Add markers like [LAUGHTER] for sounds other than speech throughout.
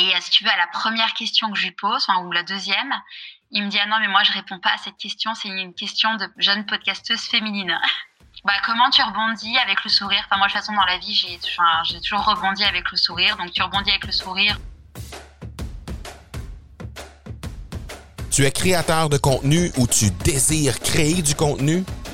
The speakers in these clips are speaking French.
Et si tu veux, à la première question que je lui pose, ou la deuxième, il me dit ah non mais moi je réponds pas à cette question, c'est une question de jeune podcasteuse féminine. [LAUGHS] bah comment tu rebondis avec le sourire? Enfin moi de toute façon dans la vie j'ai j'ai toujours rebondi avec le sourire, donc tu rebondis avec le sourire. Tu es créateur de contenu ou tu désires créer du contenu?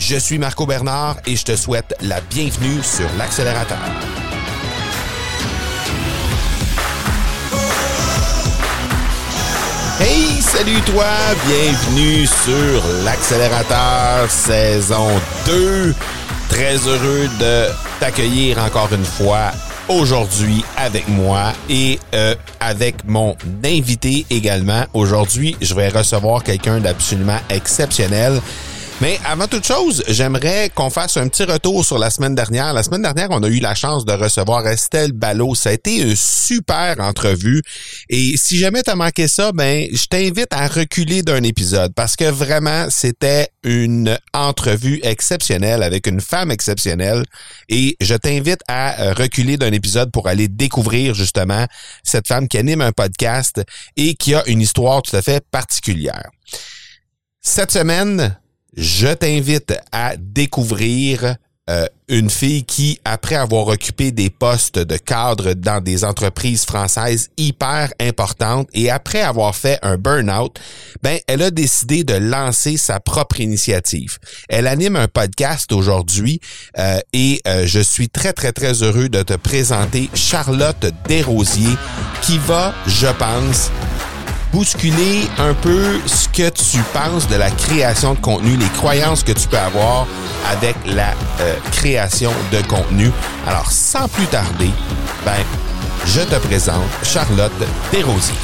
Je suis Marco Bernard et je te souhaite la bienvenue sur l'accélérateur. Hey, salut toi, bienvenue sur l'accélérateur saison 2. Très heureux de t'accueillir encore une fois aujourd'hui avec moi et euh, avec mon invité également. Aujourd'hui, je vais recevoir quelqu'un d'absolument exceptionnel. Mais avant toute chose, j'aimerais qu'on fasse un petit retour sur la semaine dernière. La semaine dernière, on a eu la chance de recevoir Estelle Ballot. Ça a été une super entrevue. Et si jamais tu as manqué ça, ben, je t'invite à reculer d'un épisode parce que vraiment, c'était une entrevue exceptionnelle avec une femme exceptionnelle. Et je t'invite à reculer d'un épisode pour aller découvrir justement cette femme qui anime un podcast et qui a une histoire tout à fait particulière. Cette semaine, je t'invite à découvrir euh, une fille qui, après avoir occupé des postes de cadre dans des entreprises françaises hyper importantes et après avoir fait un burn-out, ben, elle a décidé de lancer sa propre initiative. Elle anime un podcast aujourd'hui euh, et euh, je suis très, très, très heureux de te présenter Charlotte Desrosiers qui va, je pense, bousculer un peu ce que tu penses de la création de contenu, les croyances que tu peux avoir avec la euh, création de contenu. Alors, sans plus tarder, ben, je te présente Charlotte Desrosiers.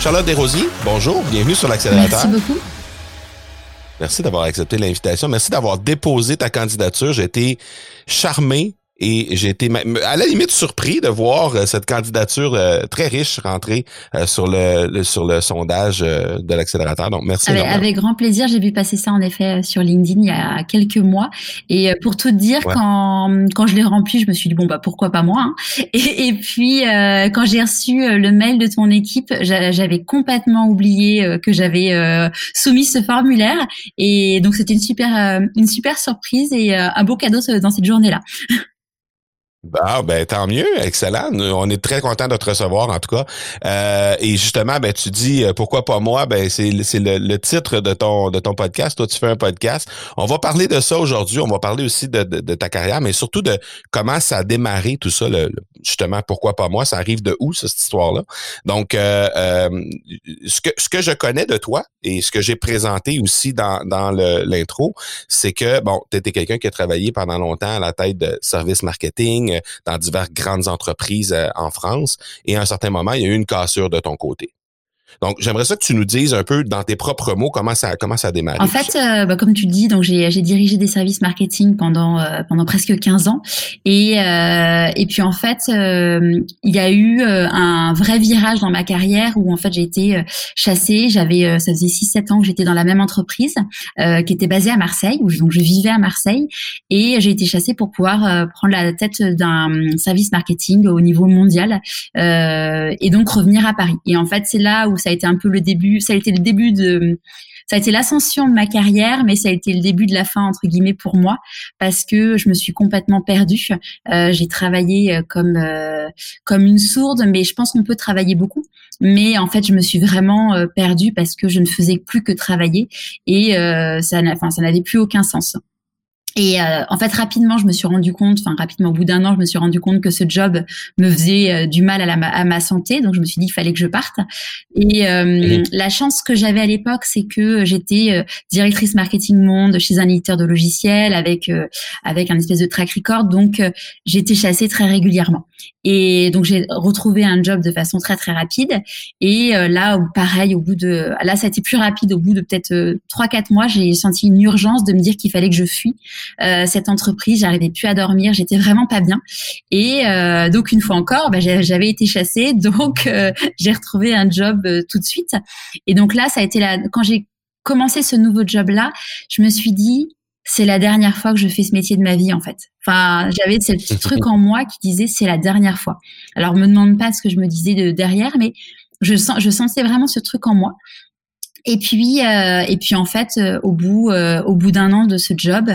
Charlotte Desrosiers, bonjour, bienvenue sur l'accélérateur. Merci beaucoup. Merci d'avoir accepté l'invitation. Merci d'avoir déposé ta candidature. J'ai été charmé et j'ai été à la limite surpris de voir euh, cette candidature euh, très riche rentrer euh, sur le, sur le sondage de l'accélérateur. Donc merci. Avec, avec grand plaisir, j'ai vu passer ça en effet sur LinkedIn il y a quelques mois. Et pour tout dire, quand quand je l'ai rempli, je me suis dit bon bah pourquoi pas moi. Hein. [LAUGHS] Et, et, puis quand j'ai reçu le mail de ton équipe, j'avais complètement oublié que j'avais soumis ce formulaire. Et donc c'était une super une super surprise et un beau cadeau dans cette journée là. [LAUGHS] Bah, ben tant mieux, excellent. On est très content de te recevoir en tout cas. Euh, et justement, ben tu dis euh, pourquoi pas moi? Ben c'est le, le, titre de ton de ton podcast. Toi, tu fais un podcast. On va parler de ça aujourd'hui. On va parler aussi de, de, ta carrière, mais surtout de comment ça a démarré tout ça. Justement, pourquoi pas moi? Ça arrive de où cette histoire-là? Donc, euh, euh, ce que ce que je connais de toi et ce que j'ai présenté aussi dans dans l'intro, c'est que bon, tu étais quelqu'un qui a travaillé pendant longtemps à la tête de service marketing dans diverses grandes entreprises euh, en France. Et à un certain moment, il y a eu une cassure de ton côté. Donc, j'aimerais ça que tu nous dises un peu dans tes propres mots comment ça comment ça a démarré. En fait, euh, bah, comme tu dis, donc j'ai dirigé des services marketing pendant euh, pendant presque 15 ans et euh, et puis en fait, il y a eu un vrai virage dans ma carrière où en fait j'ai été chassée. J'avais ça faisait 6-7 ans que j'étais dans la même entreprise qui était basée à Marseille, où donc je vivais à Marseille et j'ai été chassée pour pouvoir prendre la tête d'un service marketing au niveau mondial et donc revenir à Paris. Et en fait, c'est là où ça a été un peu le début, ça a été le début de, ça a été l'ascension de ma carrière, mais ça a été le début de la fin entre guillemets pour moi parce que je me suis complètement perdue. Euh, j'ai travaillé euh, comme euh, comme une sourde, mais je pense qu'on peut travailler beaucoup. Mais en fait, je me suis vraiment perdue parce que je ne faisais plus que travailler et ça, n'avait plus aucun sens. Et euh, en fait, rapidement, je me suis rendu compte, enfin rapidement, au bout d'un an, je me suis rendu compte que ce job me faisait euh, du mal à, la, à, ma santé. Donc, je me suis dit qu'il fallait que je parte. Et euh, mhm. la chance que j'avais à l'époque, c'est que j'étais directrice marketing monde chez un éditeur de logiciels avec avec un espèce de track record. Donc, j'étais chassée très régulièrement. Et donc, j'ai retrouvé un job de façon très très rapide. Et là, pareil, au bout de là, ça a été plus rapide. Au bout de peut-être trois quatre mois, j'ai senti une urgence de me dire qu'il fallait que je fuis euh, cette entreprise. J'arrivais plus à dormir, j'étais vraiment pas bien. Et euh, donc une fois encore, bah, j'avais été chassée, [LAUGHS] donc euh, j'ai retrouvé un job tout de suite. Et donc là, ça a été la quand j'ai commencé ce nouveau job là, je me suis dit c'est la dernière fois que je fais ce métier de ma vie en fait. Enfin, j'avais ce petit [LAUGHS] truc en moi qui disait c'est la dernière fois. Alors me demande pas ce que je me disais de derrière, mais je sens, je sentais vraiment ce truc en moi. Et puis, euh, et puis en fait, euh, au bout, euh, au bout d'un an de ce job,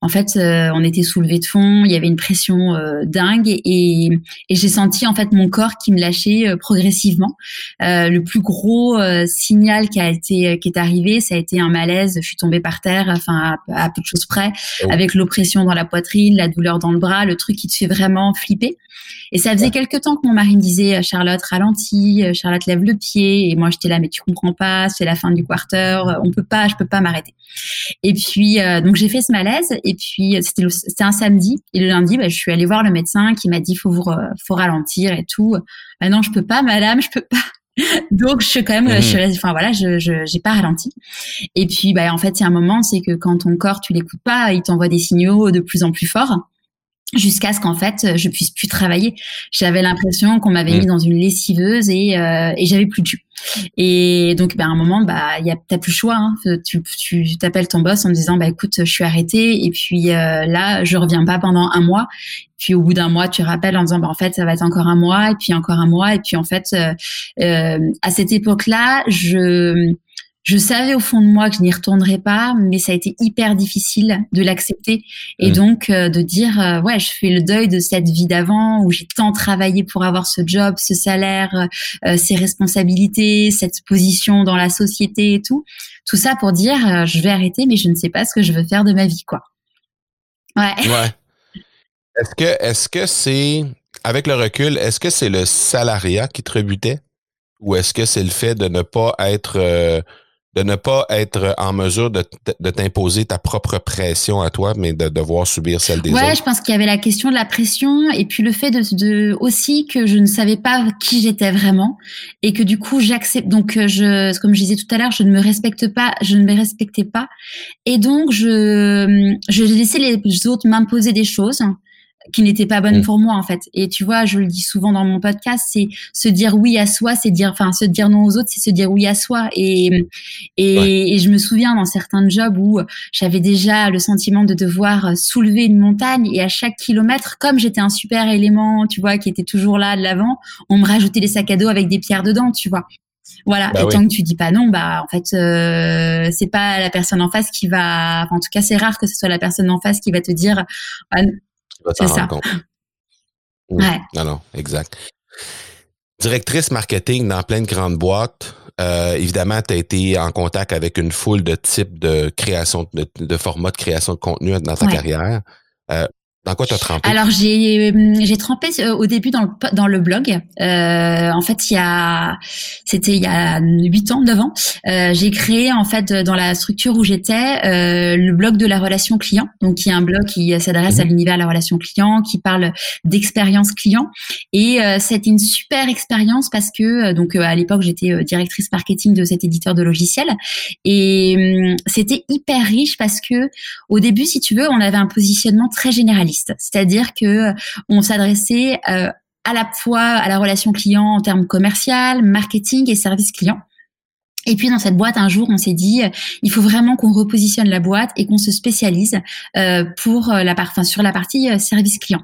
en fait, on était soulevé de fond. Il y avait une pression dingue, et, et j'ai senti en fait mon corps qui me lâchait progressivement. le plus gros signal qui a été, qui est arrivé, ça a été un malaise. Je suis tombée par terre, enfin à, peu de choses près, oh. avec l'oppression dans la poitrine, la douleur dans le bras, le truc qui te fait vraiment flipper. Et ça faisait quelques temps que mon mari me disait Charlotte ralentis, Charlotte lève le pied, et moi j'étais là mais tu comprends pas, c'est la fin du quarter, on peut pas, je peux pas m'arrêter. Et puis euh, donc j'ai fait ce malaise et puis c'était c'était un samedi et le lundi bah, je suis allée voir le médecin qui m'a dit faut vous faut ralentir et tout. Bah non je peux pas madame, je peux pas. [LAUGHS] Donc je suis quand même, je mmh. enfin voilà, je j'ai pas ralenti. Et puis bah en fait il y a un moment, c'est que quand ton corps tu l'écoutes pas, il t'envoie des signaux de plus en plus forts jusqu'à ce qu'en fait je puisse plus travailler. J'avais l'impression qu'on m'avait mmh. mis dans une lessiveuse et, euh, et j'avais plus de jus. Et donc ben, à un moment bah il y a t'as plus le choix. Hein. Tu tu t'appelles ton boss en disant bah écoute je suis arrêtée et puis euh, là je reviens pas pendant un mois. Puis au bout d'un mois tu rappelles en disant bah en fait ça va être encore un mois et puis encore un mois et puis en fait euh, euh à cette époque là je je savais au fond de moi que je n'y retournerais pas, mais ça a été hyper difficile de l'accepter et mmh. donc euh, de dire euh, ouais, je fais le deuil de cette vie d'avant où j'ai tant travaillé pour avoir ce job, ce salaire, euh, ces responsabilités, cette position dans la société et tout. Tout ça pour dire je vais arrêter, mais je ne sais pas ce que je veux faire de ma vie, quoi. Ouais. [LAUGHS] Ouais. Est-ce que est-ce que c'est avec le recul, est-ce que c'est le salariat qui te rebutait? Ou est-ce que c'est le fait de ne pas être de ne pas être en mesure de, de t'imposer ta propre pression à toi, mais de devoir subir celle des autres? Ouais, je pense qu'il y avait la question de la pression et puis le fait de, de aussi que je ne savais pas qui j'étais vraiment et que du coup j'accepte. Donc euh, je, comme je disais tout à l'heure, je ne me respecte pas, je ne me respectais pas et donc je, je laissais les autres m'imposer des choses qui n'était pas bonne mm. pour moi en fait. Et tu vois, je le dis souvent dans mon podcast, c'est se dire oui à soi, c'est dire, enfin, se dire non aux autres, c'est se dire oui à soi. Et et, et, je me souviens dans certains jobs où j'avais déjà le sentiment de devoir soulever une montagne et à chaque kilomètre, comme j'étais un super élément, tu vois, qui était toujours là de l'avant, on me rajoutait les sacs à dos avec des pierres dedans, tu vois. Voilà. Bah et tant que tu dis pas non, bah en fait euh, c'est pas la personne en face qui va. en tout cas, c'est rare que ce soit la personne en face qui va te dire c'est ça. [LAUGHS] Ouais. Non, non, exact. Directrice marketing dans plein de grandes boîtes. Euh, évidemment, tu as été en contact avec une foule de types de création, de, de formats de création de contenu dans ta carrière. Euh, dans quoi tu as trempé? Alors j'ai euh, j'ai trempé euh, au début dans le dans le blog. Euh, en fait, il y a c'était il y a huit ans, neuf ans. Euh, j'ai créé en fait dans la structure où j'étais euh, le blog de la relation client. Donc qui est un blog qui s'adresse à mhm. l'univers de la relation client, qui parle d'expérience client. Et c'était une super expérience parce que donc à l'époque j'étais directrice marketing de cet éditeur de logiciels et hum, c'était hyper riche parce que au début, si tu veux, on avait un positionnement très généraliste c'est-à-dire que euh, on s'adressait euh, à la fois à la relation client en termes commercial, marketing et service client. Et puis dans cette boîte, un jour, on s'est dit, euh, il faut vraiment qu'on repositionne la boîte et qu'on se spécialise euh, pour euh, la part, sur la partie service client.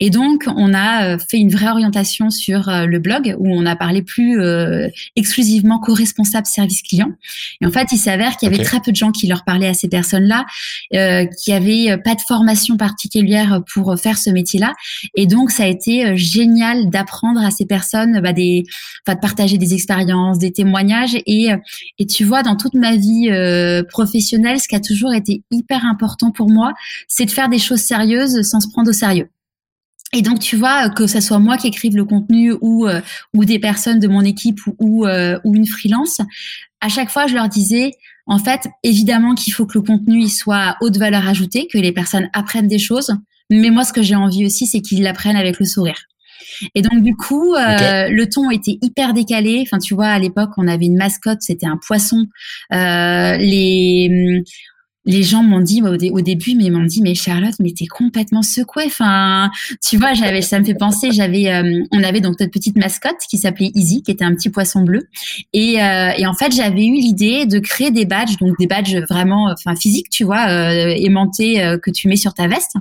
Et donc, on a fait une vraie orientation sur le blog où on a parlé plus exclusivement co-responsable service client. Et en fait, il s'avère qu'il y avait très peu de gens qui leur parlaient à ces personnes-là, qui avaient pas de formation particulière pour faire ce métier-là. Et donc, ça a été génial d'apprendre à ces personnes, bah, des, enfin, de partager des expériences, des témoignages et Et tu vois, dans toute ma vie professionnelle, ce qui a toujours été hyper important pour moi, c'est de faire des choses sérieuses sans se prendre au sérieux. Et donc, tu vois, que ce soit moi qui écrive le contenu ou, euh, ou des personnes de mon équipe ou, euh, ou, une freelance, à chaque fois, je leur disais, en fait, évidemment qu'il faut que le contenu soit à haute valeur ajoutée, que les personnes apprennent des choses. Mais moi, ce que j'ai envie aussi, c'est qu'ils l'apprennent avec le sourire. Et donc du coup, euh, le ton était hyper décalé. Enfin, tu vois, à l'époque, on avait une mascotte, c'était un poisson. Euh, les les gens m'ont dit au, début, mais ils m'ont dit, mais Charlotte, mais t'es complètement secouée. Enfin, tu vois, j'avais, ça me fait penser, j'avais, euh, on avait donc notre petite mascotte qui s'appelait Easy, qui était un petit poisson bleu, et, euh, et en fait, j'avais eu l'idée de créer des badges, donc des badges vraiment, enfin physiques, tu vois, euh, aimantés que tu mets sur ta veste.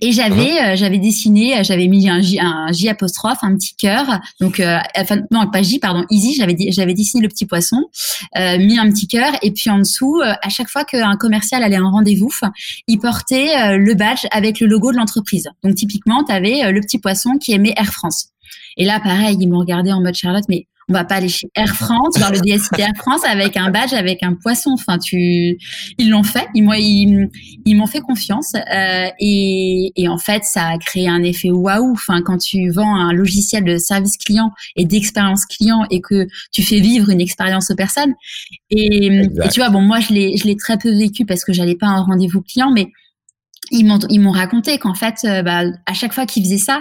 Et j'avais uh-huh. euh, j'avais dessiné, euh, j'avais mis un J, un J apostrophe, un petit cœur. Donc euh, enfin non pas J pardon, Easy. J'avais j'avais dessiné le petit poisson, euh, mis un petit cœur et puis en dessous, à chaque fois qu'un commercial allait en rendez-vous, il portait le badge avec le logo de l'entreprise. Donc typiquement, tu avais le petit poisson qui aimait Air France. Et là, pareil, ils m'ont regardé en mode Charlotte, mais on va pas aller chez Air France, dans le DSI d'Air France avec un badge, avec un poisson. Enfin, tu, ils l'ont fait. Ils, moi, ils, ils m'ont fait confiance. Euh, et, et, en fait, ça a créé un effet waouh. Enfin, quand tu vends un logiciel de service client et d'expérience client et que tu fais vivre une expérience aux personnes. Et, et tu vois, bon, moi, je l'ai, je l'ai très peu vécu parce que j'allais pas à un rendez-vous client, mais ils m'ont ils m'ont raconté qu'en fait euh, bah, à chaque fois qu'ils faisaient ça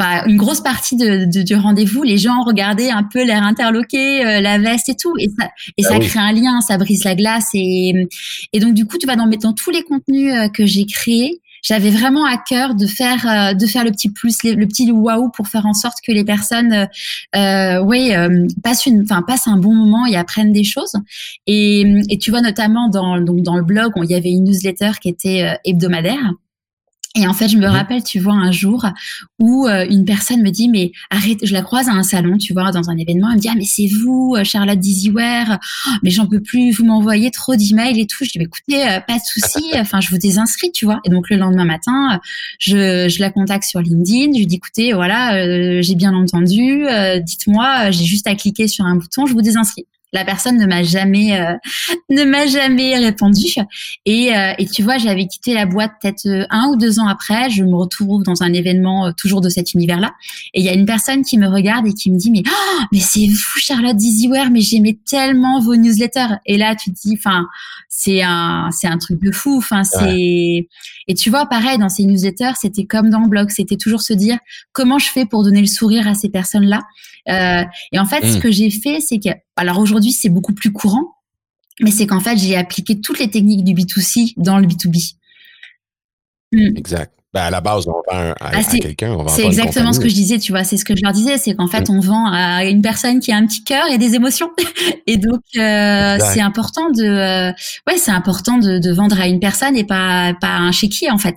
une grosse partie de, du rendez-vous, les gens regardaient un peu l'air interloqué, euh, la veste et tout, et ça, et ah ça crée un lien, ça brise la glace, et, et donc du coup, tu vas dans, dans tous les contenus euh, que j'ai créés, j'avais vraiment à cœur de faire euh, de faire le petit plus, le, petit waouh pour faire en sorte que les personnes, euh, oui, passent une, enfin passent un bon moment et apprennent des choses. Et, et tu vois notamment dans donc dans le blog, il y avait une newsletter qui était hebdomadaire. Et en fait, je me mhm. rappelle, tu vois, un jour où euh, une personne me dit, mais arrête, je la croise à un salon, tu vois, dans un événement, elle me dit, ah, mais c'est vous, euh, Charlotte Dizyware, oh, mais j'en peux plus, vous m'envoyez trop d'emails et tout. Je dis, écoutez, euh, pas de souci, [LAUGHS] enfin, je vous désinscris, tu vois. Et donc, le lendemain matin, je, je la contacte sur LinkedIn, je lui dis, écoutez, voilà, j'ai bien entendu, dites-moi, j'ai juste à cliquer sur un bouton, je vous désinscris. La personne ne m'a jamais euh, [LAUGHS] ne m'a jamais répondu. Et, euh, et tu vois j'avais quitté la boîte peut-être euh, un ou deux ans après. Je me retrouve dans un événement toujours de cet univers là et il y a une personne qui me regarde et qui me dit mais oh, mais c'est vous Charlotte Dizyware mais j'aimais tellement vos newsletters. Et là tu te dis enfin c'est un c'est un truc de fou. Enfin c'est et tu vois pareil dans ces newsletters c'était comme dans le blog. C'était toujours se dire comment je fais pour donner le sourire à ces personnes là euh, et en fait, ce hmm. que j'ai fait, c'est que, alors aujourd'hui, c'est beaucoup plus courant, mais c'est qu'en fait, j'ai appliqué toutes les techniques du B2C dans le B2B. Hmm. Exact. Ben à la base, on vend à, ah, quelqu'un, C'est exactement ce que je disais, tu vois. C'est ce que je leur disais, c'est qu'en fait, hmm. on vend à une personne qui a un petit cœur et des émotions. [LAUGHS] et donc, euh, c'est important de, euh, ouais, c'est important de, de, vendre à une personne et pas, pas à un chéquier, en fait.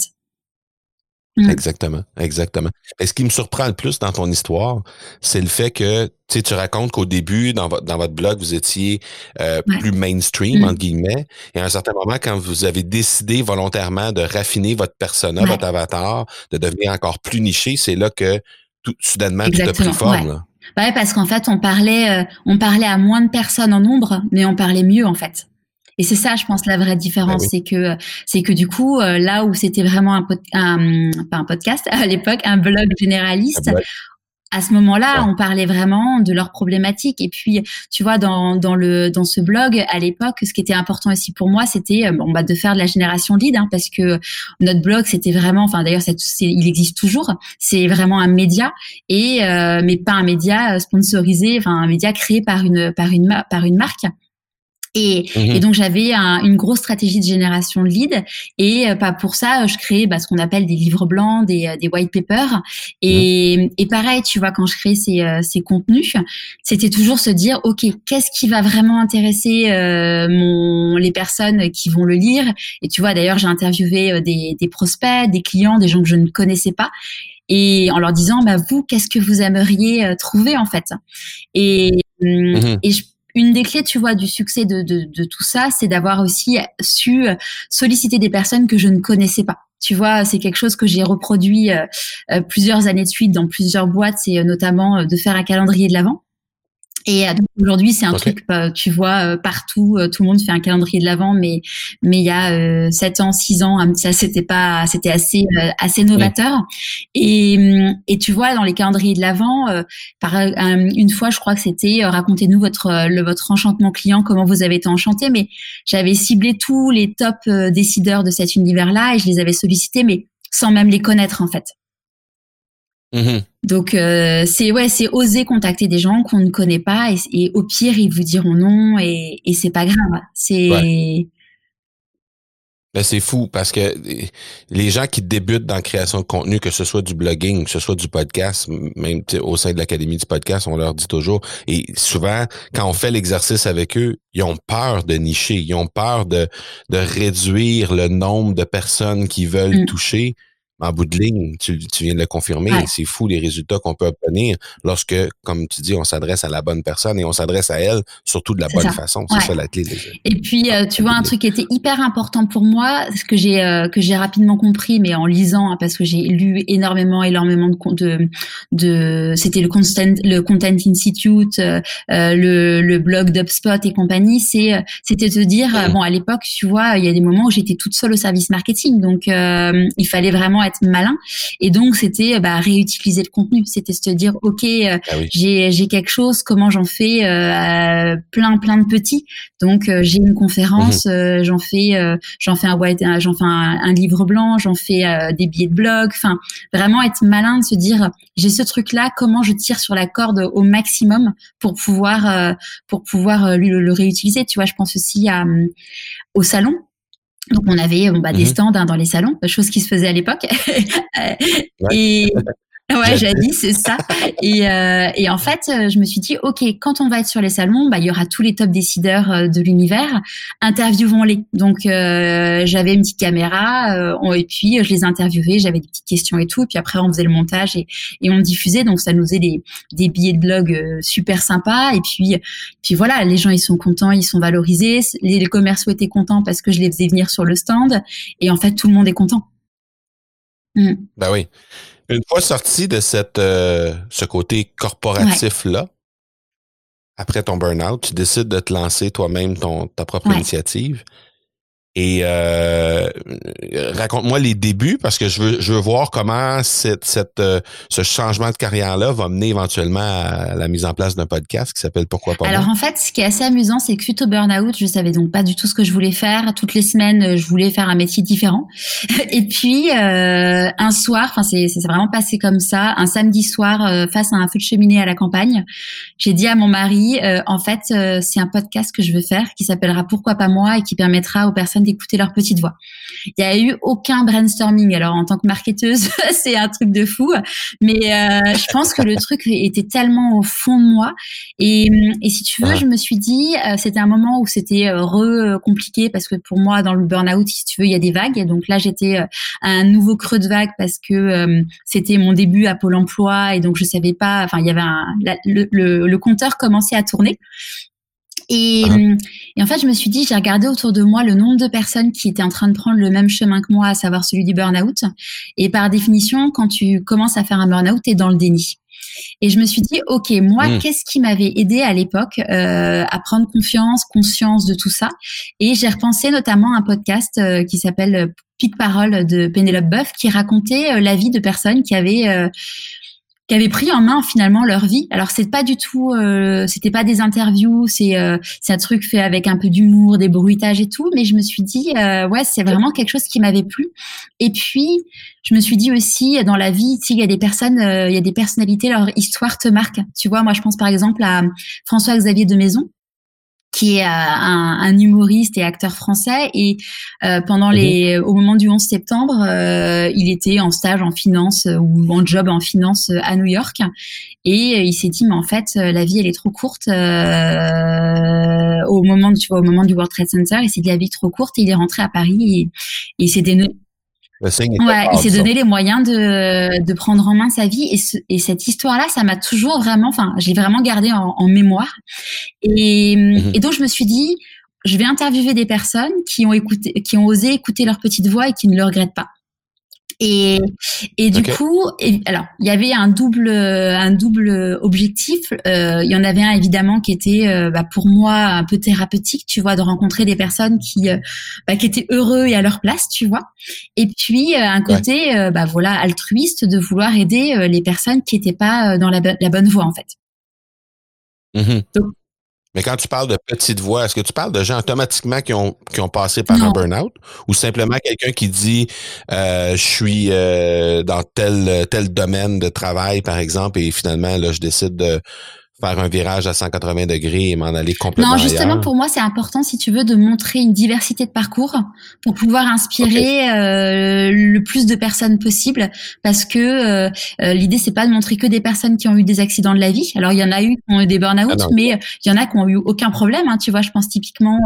Mm. Exactement, exactement. Et ce qui me surprend le plus dans ton histoire, c'est le fait que tu racontes qu'au début, dans, votre dans votre blog, vous étiez euh, plus mainstream, mm. entre guillemets, et à un certain moment, quand vous avez décidé volontairement de raffiner votre persona, votre avatar, de devenir encore plus niché, c'est là que tout, soudainement tout a pris forme. Là. Bah parce qu'en fait, on parlait, euh, on parlait à moins de personnes en nombre, mais on parlait mieux en fait. Et c'est ça, je pense, la vraie différence, bah c'est que c'est que du coup, euh, là où c'était vraiment un, un, pas un podcast [LAUGHS] à l'époque, un blog généraliste. À ce moment-là, on parlait vraiment de leurs problématiques. Et puis, tu vois, dans, dans le dans ce blog à l'époque, ce qui était important aussi pour moi, c'était euh, bon, bah, de faire de la génération lead, hein, parce que notre blog, c'était vraiment, enfin d'ailleurs, il existe toujours. C'est vraiment un média et euh, mais pas un média sponsorisé, enfin un média créé par une par une par une marque. Et, et, mhm. donc j'avais un, une grosse stratégie de génération de leads et euh, pas pour ça je créais bah, ce qu'on appelle des livres blancs, des, euh, des white papers et, mhm. et pareil tu vois quand je créais ces, euh, ces contenus c'était toujours se dire ok qu'est-ce qui va vraiment intéresser euh, mon les personnes qui vont le lire? Et tu vois d'ailleurs j'ai interviewé des, des prospects, des clients, des gens que je ne connaissais pas et en leur disant bah vous qu'est-ce que vous aimeriez trouver en fait? Et, mhm. et je une des clés, tu vois, du succès de, de, tout ça, c'est d'avoir aussi su solliciter des personnes que je ne connaissais pas. Tu vois, c'est quelque chose que j'ai reproduit euh, euh, plusieurs années de suite dans plusieurs boîtes, c'est euh, notamment de faire un calendrier de l'avant. Et euh, aujourd'hui, c'est un truc, bah, tu vois, euh, partout, euh, tout le monde fait un calendrier de l'avant, mais mais il y a 7 ans, 6 ans, ça c'était pas, c'était assez assez novateur. Et hum, et tu vois, dans les calendriers de l'avant, par une fois, je crois que c'était racontez-nous votre le, votre enchantement client, comment vous avez été enchanté. Mais j'avais ciblé tous les top décideurs de cet univers-là et je les avais sollicités, mais sans même les connaître en fait. Mm-hmm. Donc euh, c'est ouais, c'est oser contacter des gens qu'on ne connaît pas et, au pire ils vous diront non et, et c'est pas grave. C'est ben, c'est fou parce que les gens qui débutent dans la création de contenu, que ce soit du blogging, que ce soit du podcast, même au sein de l'académie du podcast, on leur dit toujours. Et souvent, quand on fait l'exercice avec eux, ils ont peur de nicher, ils ont peur de, de réduire le nombre de personnes qui veulent mm. toucher en bout de ligne, tu, viens de le confirmer, c'est fou les résultats qu'on peut obtenir lorsque, comme tu dis, on s'adresse à la bonne personne et on s'adresse à elle surtout de la bonne façon. C'est ça la clé. Et puis, euh, tu vois, un truc qui était hyper important pour moi, ce que j'ai euh, que j'ai rapidement compris, mais en lisant, hein, parce que j'ai lu énormément, énormément de de, de c'était le Content le Content Institute, euh, le, le blog d'UpSpot et compagnie, c'est c'était de dire bon à l'époque, tu vois, il y a des moments où j'étais toute seule au service marketing, donc il fallait vraiment être malin. Et donc, c'était bah, réutiliser le contenu. C'était se dire, OK, euh, ah j'ai, j'ai quelque chose, comment j'en fais euh, plein, plein de petits. Donc, euh, j'ai une conférence, mhm. j'en fais, j'en fais un white, j'en fais un, livre blanc, j'en fais des billets de blog. Enfin, vraiment être malin de se dire, j'ai ce truc-là, comment je tire sur la corde au maximum pour pouvoir, pour pouvoir le, le, réutiliser. Tu vois, je pense aussi à, au salon donc on avait bon, bah, des mmh stands hein, dans les salons, chose qui se faisait à l'époque. [LAUGHS] et [LAUGHS] Ouais, jadis, c'est ça. Et, euh, et en fait, euh, je me suis dit, ok, quand on va être sur les salons, bah il y aura tous les top décideurs euh, de l'univers, interviewons-les. Donc euh, j'avais une petite caméra euh, et puis je les interviewais, j'avais des petites questions et tout. Et puis après, on faisait le montage et, et on diffusait. Donc ça nous faisait des, des billets de blog super sympas. Et puis puis voilà, les gens ils sont contents, ils sont valorisés. Les, les commerciaux étaient contents parce que je les faisais venir sur le stand. Et en fait, tout le monde est content. Mm. Ben oui. Une fois sorti de cette, euh, ce côté corporatif-là, après ton burn-out, tu décides de te lancer toi-même ton, ta propre initiative. Et euh, raconte-moi les débuts parce que je veux, je veux voir comment cette, cette, euh, ce changement de carrière-là va mener éventuellement à la mise en place d'un podcast qui s'appelle Pourquoi pas Alors en fait, ce qui est assez amusant, c'est que suite au burn-out, je savais donc pas du tout ce que je voulais faire. Toutes les semaines, je voulais faire un métier différent. [LAUGHS] Et puis euh, un soir, enfin c'est c'est vraiment passé comme ça, un samedi soir euh, face à un feu de cheminée à la campagne, j'ai dit à mon mari, en fait, c'est un podcast que je veux faire qui s'appellera Pourquoi pas moi et qui permettra aux personnes d'écouter leur petite voix. Il n'y a eu aucun brainstorming. Alors en tant que marketeuse, [LAUGHS] c'est un truc de fou, mais euh, je pense que le truc était tellement au fond de moi. Et, et si tu veux, je me suis dit, euh, c'était un moment où c'était euh, re compliqué parce que pour moi, dans le burn-out, si tu veux, il y a des vagues. Donc là, j'étais à un nouveau creux de vague parce que c'était mon début à Pôle Emploi et donc je savais pas. Enfin, il y avait un, le, le, le compteur commençait à tourner. Et, ah. hum, et, en fait, je me suis dit, j'ai regardé autour de moi le nombre de personnes qui étaient en train de prendre le même chemin que moi, à savoir celui du burn-out. Et par définition, quand tu commences à faire un burn-out, tu es dans le déni. Et je me suis dit, ok, moi, mmh. qu'est-ce qui m'avait aidé à l'époque euh, à prendre confiance, conscience de tout ça? Et j'ai repensé notamment à un podcast euh, qui s'appelle euh, Pic Parole de Pénélope Boeuf, qui racontait euh, la vie de personnes qui avaient euh, qui avaient pris en main finalement leur vie. Alors c'est pas du tout, euh, c'était pas des interviews, c'est euh, c'est un truc fait avec un peu d'humour, des bruitages et tout. Mais je me suis dit euh, ouais c'est vraiment quelque chose qui m'avait plu. Et puis je me suis dit aussi dans la vie, il y a des personnes, euh, il y a des personnalités, leur histoire te marque. Tu vois, moi je pense par exemple à François Xavier de Maison qui est euh, un, un, humoriste et acteur français. Et euh, pendant mhm. les, au moment du 11 septembre, euh, il était en stage en finance ou en job en finance à New York. Et il s'est dit, mais en fait, la vie, elle est trop courte. au moment, tu vois, au moment du World Trade Center, il s'est dit, la vie est trop courte. Et il est rentré à Paris et, et il s'est Ouais, il s'est donné les moyens de, de prendre en main sa vie et, ce, et cette histoire-là, ça m'a toujours vraiment, enfin, j'ai vraiment gardé en, en mémoire. Et, mhm. et donc je me suis dit, je vais interviewer des personnes qui ont écouté, qui ont osé écouter leur petite voix et qui ne le regrettent pas. Et, et du coup, alors il y avait un double un double objectif. Euh, il y en avait un évidemment qui était euh, bah, pour moi un peu thérapeutique, tu vois, de rencontrer des personnes qui euh, bah, qui étaient heureux et à leur place, tu vois. Et puis un côté bah voilà altruiste de vouloir aider les personnes qui n'étaient pas dans la, la, bonne voie en fait. Mm-hmm. Mais quand tu parles de petite voix, est-ce que tu parles de gens automatiquement qui ont, qui ont passé par un burn-out ou simplement quelqu'un qui dit euh, je suis euh, dans tel tel domaine de travail par exemple et finalement là je décide de faire un virage à 180 degrés et m'en aller complètement Non, justement, pour moi, c'est important, si tu veux, de montrer une diversité de parcours pour pouvoir inspirer euh, le plus de personnes possible. Parce que euh, euh, l'idée, c'est pas de montrer que des personnes qui ont eu des accidents de la vie. Alors, il y en a eu qui ont eu des burn-out, ah mais il y en a qui ont eu aucun problème. Hein, tu vois, je pense typiquement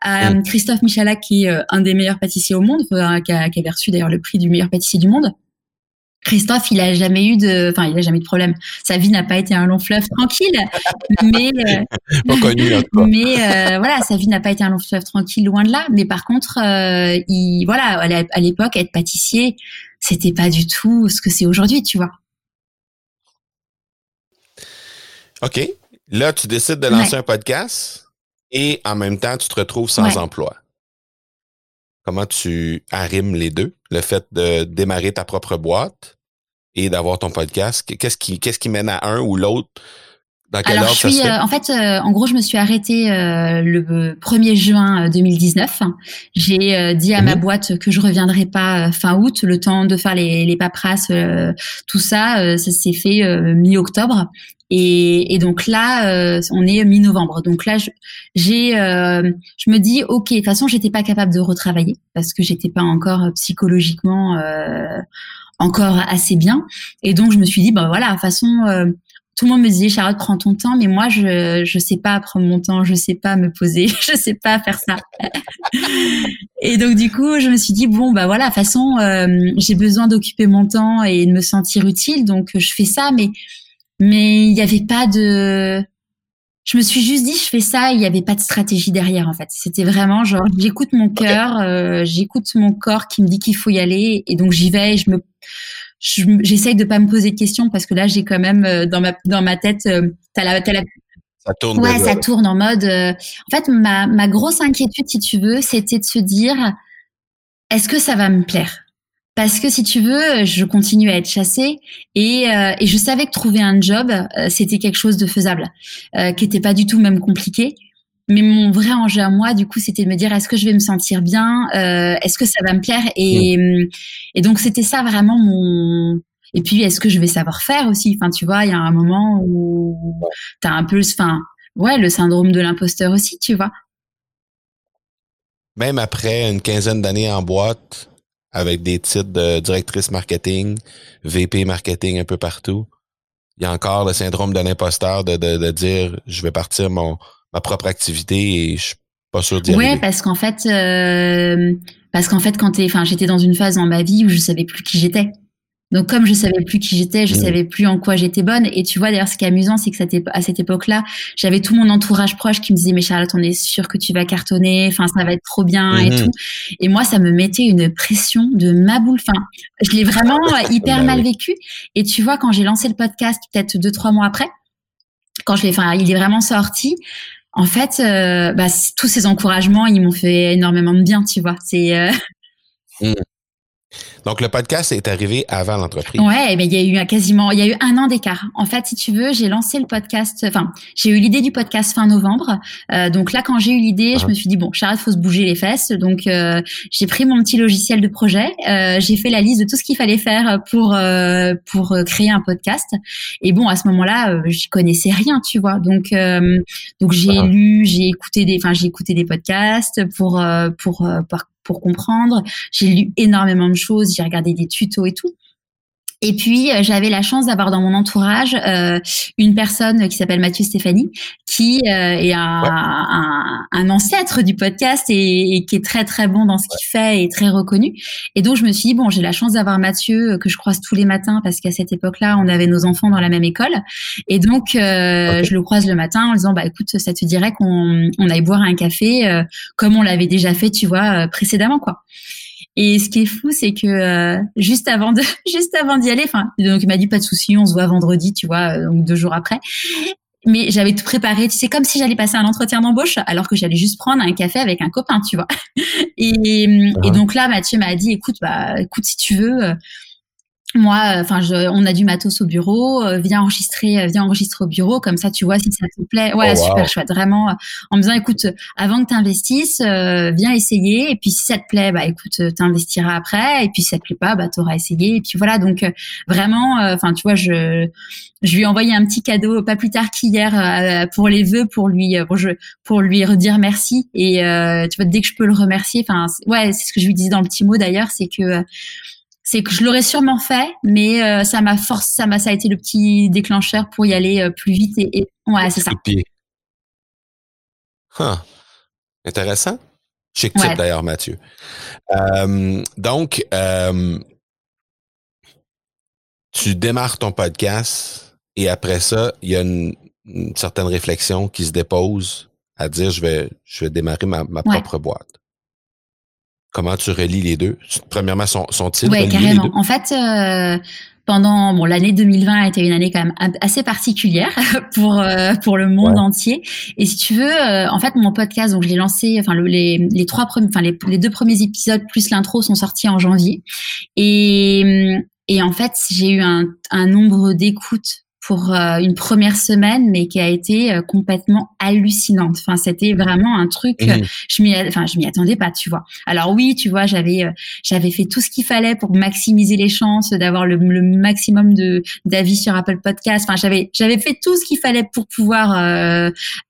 à mm. Christophe Michalak, qui est un des meilleurs pâtissiers au monde, qui, a, qui avait reçu d'ailleurs le prix du meilleur pâtissier du monde. Christophe, il a jamais eu de, enfin, il a jamais eu de problème. Sa vie n'a pas été un long fleuve tranquille, mais, euh, mais euh, voilà, sa vie n'a pas été un long fleuve tranquille, loin de là. Mais par contre, euh, il, voilà, à l'époque, être pâtissier, c'était pas du tout ce que c'est aujourd'hui, tu vois. Ok, là, tu décides de lancer un podcast et en même temps, tu te retrouves sans emploi. Comment tu arrimes les deux? Le fait de démarrer ta propre boîte et d'avoir ton podcast? Qu'est-ce qui, qu'est-ce qui mène à un ou l'autre? Dans quel Alors, je suis, euh, en fait, euh, en gros, je me suis arrêtée euh, le 1er juin 2019. J'ai dit à ma mhm. boîte que je reviendrai pas fin août, le temps de faire les, les paperasses, tout ça, ça s'est fait mi-octobre. Et, et, donc là, on est mi-novembre. Donc là, j'ai, je me dis, ok, de toute façon, j'étais pas capable de retravailler parce que j'étais pas encore psychologiquement encore assez bien. Et donc, je me suis dit, ben voilà, de toute façon, euh, tout le monde me disait, Charlotte, prends ton temps, mais moi, je je sais pas prendre mon temps, je sais pas me poser, [LAUGHS] je sais pas faire ça. et donc, du coup, je me suis dit, bon, bah voilà, de toute façon, euh, j'ai besoin d'occuper mon temps et de me sentir utile, donc je fais ça, mais mais il n'y avait pas de je me suis juste dit, je fais ça, il n'y avait pas de stratégie derrière en fait. C'était vraiment genre, j'écoute mon cœur, euh, j'écoute mon corps qui me dit qu'il faut y aller, et donc j'y vais. Et je me, j'essaye de pas me poser de questions parce que là, j'ai quand même euh, dans ma dans ma tête, euh, t'as la, t'as la ça tourne. Ouais, ça tourne en mode. en fait, ma ma grosse inquiétude, si tu veux, c'était de se dire, est-ce que ça va me plaire? Parce que si tu veux, je continue à être chassée et, euh, et je savais que trouver un job, euh, c'était quelque chose de faisable, euh, qui était pas du tout même compliqué. Mais mon vrai enjeu à moi, du coup, c'était de me dire est-ce que je vais me sentir bien, euh, est-ce que ça va me plaire et, mm. et donc c'était ça vraiment mon. Et puis est-ce que je vais savoir faire aussi? Enfin, tu vois, il y a un moment où t'as un peu, enfin, ouais, le syndrome de l'imposteur aussi, tu vois. Même après une quinzaine d'années en boîte, avec des titres de directrice marketing, VP marketing un peu partout. Il y a encore le syndrome de l'imposteur de, de, dire je vais partir mon ma propre activité et je suis pas sûr d'y ouais, parce qu'en fait, euh, parce qu'en fait, quand t'es, enfin, j'étais dans une phase dans ma vie où je savais plus qui j'étais. Donc comme je savais plus qui j'étais, je mmh. savais plus en quoi j'étais bonne. Et tu vois d'ailleurs ce qui est amusant, c'est que à cette époque-là, j'avais tout mon entourage proche qui me disait mais Charlotte, on est sûr que tu vas cartonner, enfin ça va être trop bien et mmh. tout. Et moi ça me mettait une pression de ma boule. Enfin, je l'ai vraiment [LAUGHS] hyper bah mal vécu. Et tu vois quand j'ai lancé le podcast peut-être deux trois mois après, quand je l'ai, enfin il est vraiment sorti. En fait, euh, bah, tous ces encouragements, ils m'ont fait énormément de bien, tu vois. C'est euh... Mmh. Donc, le podcast est arrivé avant l'entreprise. Ouais, mais il y a eu quasiment, il y a eu un an d'écart. En fait, si tu veux, j'ai lancé le podcast, enfin, j'ai eu l'idée du podcast fin novembre. Euh, donc là, quand j'ai eu l'idée, je uh-huh. me suis dit, bon, Charlotte, faut se bouger les fesses. Donc, euh, j'ai pris mon petit logiciel de projet. Euh, j'ai fait la liste de tout ce qu'il fallait faire pour, euh, pour créer un podcast. Et bon, à ce moment-là, euh, je connaissais rien, tu vois. Donc, donc j'ai uh-huh. lu, j'ai écouté des, enfin, j'ai écouté des podcasts pour, pour, pour pour comprendre. J'ai lu énormément de choses, j'ai regardé des tutos et tout. Et puis euh, j'avais la chance d'avoir dans mon entourage euh, une personne qui s'appelle Mathieu Stéphanie, qui euh, est un, un, un, ancêtre du podcast et, et, qui est très très bon dans ce qu'il fait et très reconnu. Et donc je me suis dit bon, j'ai la chance d'avoir Mathieu euh, que je croise tous les matins parce qu'à cette époque-là, on avait nos enfants dans la même école. Et donc euh, je le croise le matin en disant bah écoute, ça te dirait qu'on on aille boire un café comme on l'avait déjà fait, tu vois, précédemment quoi. Et ce qui est fou, c'est que juste avant de, [LAUGHS] juste avant d'y aller, enfin, donc il m'a dit pas de souci, on se voit vendredi, tu vois, donc deux jours après mais j'avais tout préparé. Tu sais, comme si j'allais passer un entretien d'embauche, alors que j'allais juste prendre un café avec un copain, tu vois. [LAUGHS] Et, et ah donc là, Mathieu m'a dit, écoute, bah, écoute, si tu veux, moi, euh, enfin, on a du matos au bureau, euh, viens enregistrer, euh, viens enregistrer au bureau, comme ça, tu vois si ça te plaît. Ouais, oh, super chouette, vraiment. en me disant, écoute, avant que tu investisses, viens essayer, et puis si ça te plaît, bah écoute, tu investiras après, et puis si ça te plaît pas, bah auras essayé, et puis voilà. Donc vraiment, enfin, tu vois, je je lui ai envoyé un petit cadeau pas plus tard qu'hier pour les vœux, pour lui, pour, je, pour lui redire merci. Et tu vois, dès que je peux le remercier, enfin, ouais, c'est ce que je lui disais dans le petit mot d'ailleurs, c'est que c'est que je l'aurais sûrement fait, mais euh, ça m'a force, ça m'a, ça a été le petit déclencheur pour y aller euh, plus vite et, et ouais, c'est ça. Huh. Intéressant. Chic ouais. type d'ailleurs, Mathieu. Euh, donc, tu démarres ton podcast et après ça, il y a une, une, certaine réflexion qui se dépose à dire je vais, je vais démarrer ma, ma ouais. propre boîte. Comment tu relis les deux? Premièrement, sont, sont-ils Oui, carrément. En fait, euh, pendant bon l'année 2020 a été une année quand même assez particulière [LAUGHS] pour euh, pour le monde ouais. entier. Et si tu veux, euh, en fait, mon podcast, donc je l'ai lancé, enfin le, les les trois premiers, enfin les, les deux premiers épisodes plus l'intro sont sortis en janvier. Et et en fait, j'ai eu un, un nombre d'écoutes pour euh, une première semaine, mais qui a été euh, complètement hallucinante. Enfin, c'était vraiment un truc. Mmh. je m'y, enfin, je m'y attendais pas, tu vois. Alors oui, tu vois, j'avais, euh, j'avais fait tout ce qu'il fallait pour maximiser les chances d'avoir le, le, maximum de d'avis sur Apple Podcast. Enfin, j'avais, j'avais fait tout ce qu'il fallait pour pouvoir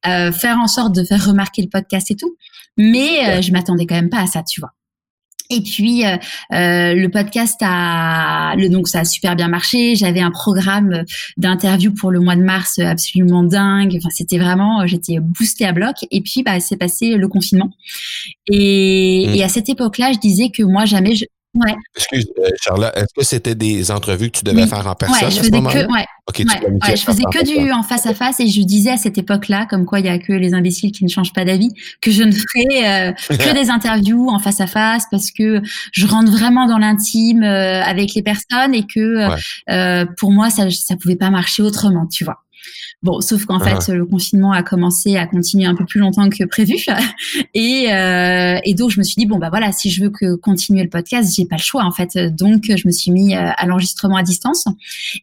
faire en sorte de faire remarquer le podcast et tout. Mais je m'attendais quand même pas à ça, tu vois. Et puis euh, euh, le podcast a le donc ça a super bien marché. J'avais un programme d'interview pour le mois de mars absolument dingue. Enfin c'était vraiment j'étais boostée à bloc. Et puis bah c'est passé le confinement. Et, mmh. et à cette époque-là, je disais que moi jamais je, Ouais. Excuse, euh, Charlotte, est-ce que c'était des entrevues que tu devais oui. faire en personne ouais, je faisais que, ouais, okay, ouais, je faisais que du en face à face et je disais à cette époque-là, comme quoi il y a que les imbéciles qui ne changent pas d'avis, que je ne ferais euh, que [LAUGHS] des interviews en face à face parce que je rentre vraiment dans l'intime euh, avec les personnes et que euh, pour moi ça ça pouvait pas marcher autrement, tu vois. Bon, sauf qu'en fait, uh-huh. le confinement a commencé à continuer un peu plus longtemps que prévu. [LAUGHS] et, euh, et donc, je me suis dit, bon, bah voilà, si je veux que continuer le podcast, j'ai pas le choix, en fait. Donc, je me suis mis euh, à l'enregistrement à distance.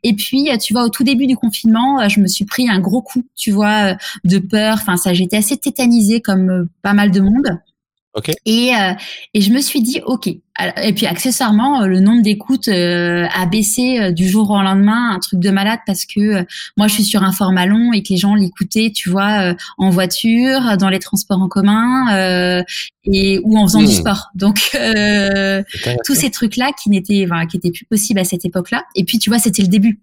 Et puis, tu vois, au tout début du confinement, je me suis pris un gros coup, tu vois, de peur. Enfin, ça, j'étais assez tétanisée comme pas mal de monde. Okay. Et, euh, et je me suis dit, OK. Et puis accessoirement, euh, le nombre d'écoutes euh, a baissé euh, du jour au lendemain, un truc de malade parce que euh, moi je suis sur un format long et que les gens l'écoutaient, tu vois, en voiture, dans les transports en commun et ou en faisant mmh. du sport. Donc tous ces trucs-là qui n'étaient, enfin, qui étaient plus possibles à cette époque-là. Et puis tu vois, c'était le début.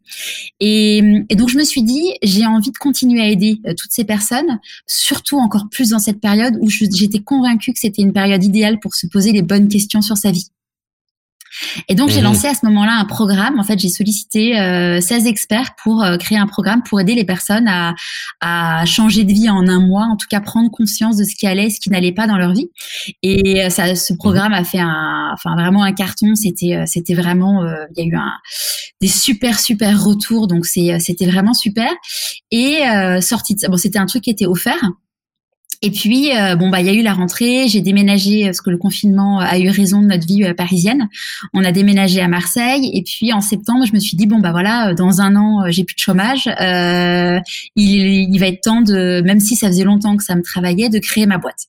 Et, et, donc je me suis dit, j'ai envie de continuer à aider toutes ces personnes, surtout encore plus dans cette période où j'étais convaincue que c'était une période idéale pour se poser les bonnes questions sur sa vie. Et donc, mmh. j'ai lancé à ce moment-là un programme. En fait, j'ai sollicité euh, 16 experts pour euh, créer un programme pour aider les personnes à, à, changer de vie en un mois, en tout cas prendre conscience de ce qui allait et ce qui n'allait pas dans leur vie. Et euh, ça, ce programme a fait un, enfin vraiment un carton. C'était, euh, c'était vraiment, euh, il y a eu un, des super super retours. Donc c'est, c'était vraiment super. Et sorti de ça, bon, c'était un truc qui était offert. Et puis, euh, bon, bah, il y a eu la rentrée. J'ai déménagé parce que le confinement a eu raison de notre vie euh, parisienne. On a déménagé à Marseille. Et puis, en septembre, je me suis dit, bon, bah voilà, dans un an, j'ai plus de chômage. Euh, il, il va être temps de, même si ça faisait longtemps que ça me travaillait, de créer ma boîte.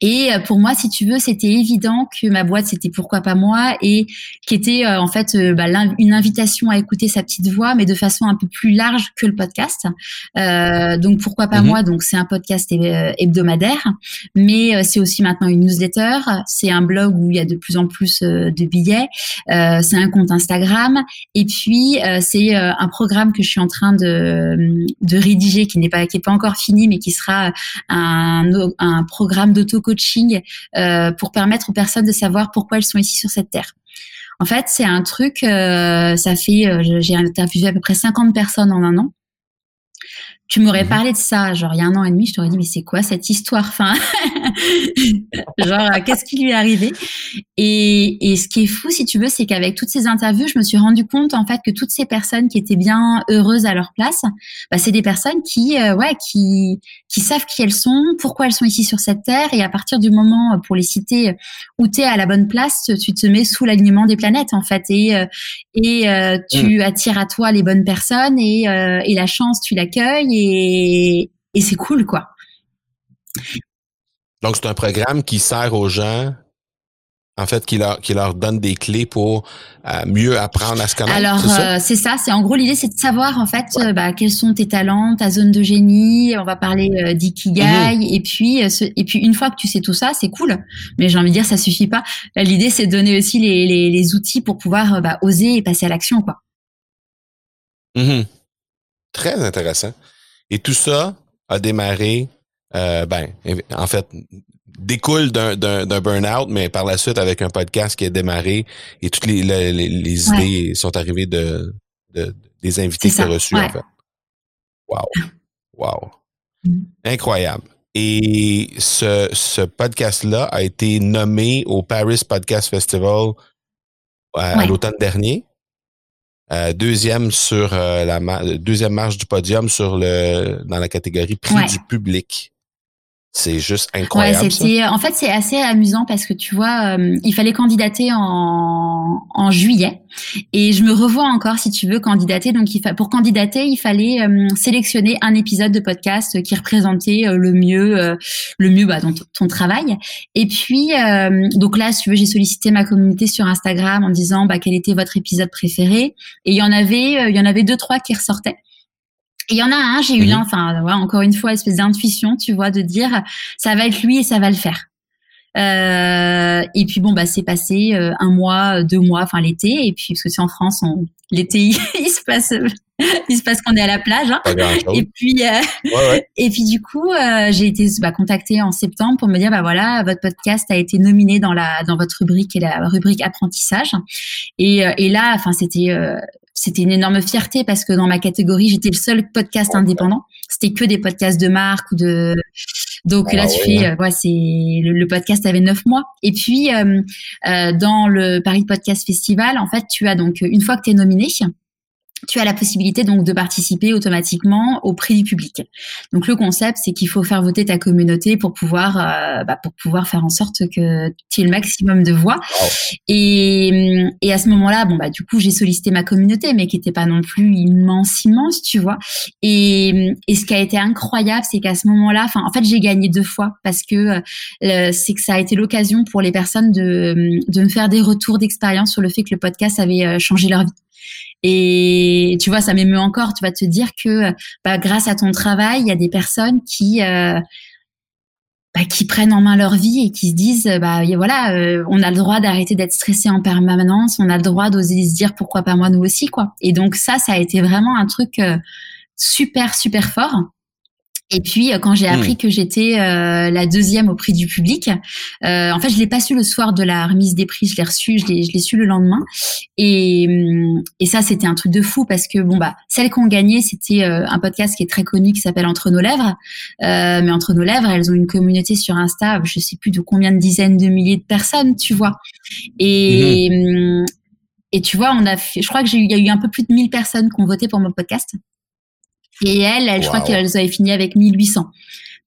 Et euh, pour moi, si tu veux, c'était évident que ma boîte, c'était pourquoi pas moi, et qui était euh, en fait euh, bah, une invitation à écouter sa petite voix, mais de façon un peu plus large que le podcast. Euh, donc pourquoi pas mmh. moi? Donc c'est un podcast hebdomadaire, mais c'est aussi maintenant une newsletter, c'est un blog où il y a de plus en plus de billets, c'est un compte Instagram, et puis c'est un programme que je suis en train de, de rédiger, qui n'est pas qui est pas encore fini, mais qui sera un, un programme d'auto-coaching euh, pour permettre aux personnes de savoir pourquoi elles sont ici sur cette terre. En fait, c'est un truc, euh, ça fait, euh, j'ai interviewé à peu près 50 personnes en un an tu m'aurais mhm. parlé de ça, genre il y a un an et demi, je t'aurais dit mais c'est quoi cette histoire Enfin, [LAUGHS] genre qu'est-ce qui lui est arrivé? Et, et ce qui est fou, si tu veux, c'est qu'avec toutes ces interviews, je me suis rendu compte en fait que toutes ces personnes qui étaient bien heureuses à leur place, bah, c'est des personnes qui, euh, ouais, qui, qui savent qui elles sont, pourquoi elles sont ici sur cette terre, et à partir du moment, pour les citer, où tu es à la bonne place, tu te mets sous l'alignement des planètes en fait, et euh, et euh, tu attires à toi les bonnes personnes, et, et la chance, tu l'accueilles et, c'est cool, quoi. Donc, c'est un programme qui sert aux gens en fait, qui leur, qui leur donne des clés pour euh, mieux apprendre à se connaître. Alors, c'est ça, euh, c'est en gros l'idée, c'est de savoir en fait euh, bah, quels sont tes talents, ta zone de génie. On va parler d'ikigai mhm. et puis et puis une fois que tu sais tout ça, c'est cool. Mais j'ai envie de dire, ça suffit pas. L'idée, c'est de donner aussi les, les, les outils pour pouvoir bah, oser et passer à l'action, quoi. Mhm. Très intéressant. Et tout ça a démarré, euh, ben, en fait, découle d'un, d'un, burn-out, mais par la suite avec un podcast qui a démarré et toutes les, les, idées sont arrivées de, de des invités que tu as reçus, en fait. Wow. Wow. Mm. Incroyable. Et ce, ce podcast-là a été nommé au Paris Podcast Festival euh, à l'automne dernier. Euh, deuxième sur euh, la deuxième marche du podium sur le dans la catégorie prix du public. C'est juste incroyable. Ouais, c'était, en fait, c'est assez amusant parce que tu vois, euh, il fallait candidater en, en juillet et je me revois encore, si tu veux, candidater. Donc, il fa... pour candidater, il fallait sélectionner un épisode de podcast qui représentait le mieux, le mieux, bah, ton, ton, travail. Et puis, donc là, si tu veux, j'ai sollicité ma communauté sur Instagram en disant, bah, quel était votre épisode préféré. Et il y en avait, euh, il y en avait deux trois qui ressortaient. Il y en a un, j'ai eu mhm. enfin, encore une fois, espèce d'intuition, tu vois, de dire ça va être lui et ça va le faire. Euh, et puis bon bah c'est passé euh, un mois, deux mois, enfin l'été. Et puis parce que c'est en France, l'été [LAUGHS] il, se passe, il se passe qu'on est à la plage. Hein. Et puis euh, et puis du coup j'ai été bah, contactée en septembre pour me dire bah voilà votre podcast a été nominé dans la dans votre rubrique et la rubrique apprentissage. Et, et là enfin c'était c'était une énorme fierté parce que dans ma catégorie, j'étais le seul podcast indépendant. C'était que des podcasts de marque ou de. Donc là, ah tu fais, euh, ouais, c'est le, podcast avait neuf mois. Et puis euh, euh, dans le Paris Podcast Festival, en fait, tu as donc une fois que tu es nominé, tu as la possibilité donc de participer automatiquement au prix du public. Donc le concept, c'est qu'il faut faire voter ta communauté pour pouvoir euh, bah, pour pouvoir faire en sorte que tu aies le maximum de voix. Et, et à ce moment-là, bon bah du coup j'ai sollicité ma communauté, mais qui n'était pas non plus immense immense, tu vois. Et, et ce qui a été incroyable, c'est qu'à ce moment-là, enfin en fait j'ai gagné deux fois parce que euh, c'est que ça a été l'occasion pour les personnes de de me faire des retours d'expérience sur le fait que le podcast avait euh, changé leur vie. Et tu vois, ça m'émeut encore. Tu vas te dire que bah, grâce à ton travail, il y a des personnes qui euh, bah, qui prennent en main leur vie et qui se disent bah voilà, euh, on a le droit d'arrêter d'être stressé en permanence, on a le droit d'oser se dire pourquoi pas moi nous aussi quoi. Et donc ça, ça a été vraiment un truc euh, super super fort. Et puis euh, quand j'ai appris hmm. que j'étais euh, la deuxième au prix du public, euh, en fait je l'ai pas su le soir de la remise des prix, je l'ai reçu, je l'ai, je l'ai su le lendemain. Et, hum, et ça c'était un truc de fou parce que bon bah celles qui ont gagné c'était un podcast qui est très connu qui s'appelle Entre nos lèvres, mais Entre nos lèvres elles ont une communauté sur Insta, je sais plus de combien de dizaines de milliers de personnes, tu vois. Et hum, et tu vois on a fait, je crois que j'ai eu, il y a eu un peu plus de 1000 personnes qui ont voté pour mon podcast. Et elle, elle je crois qu'elles avaient fini avec 1800.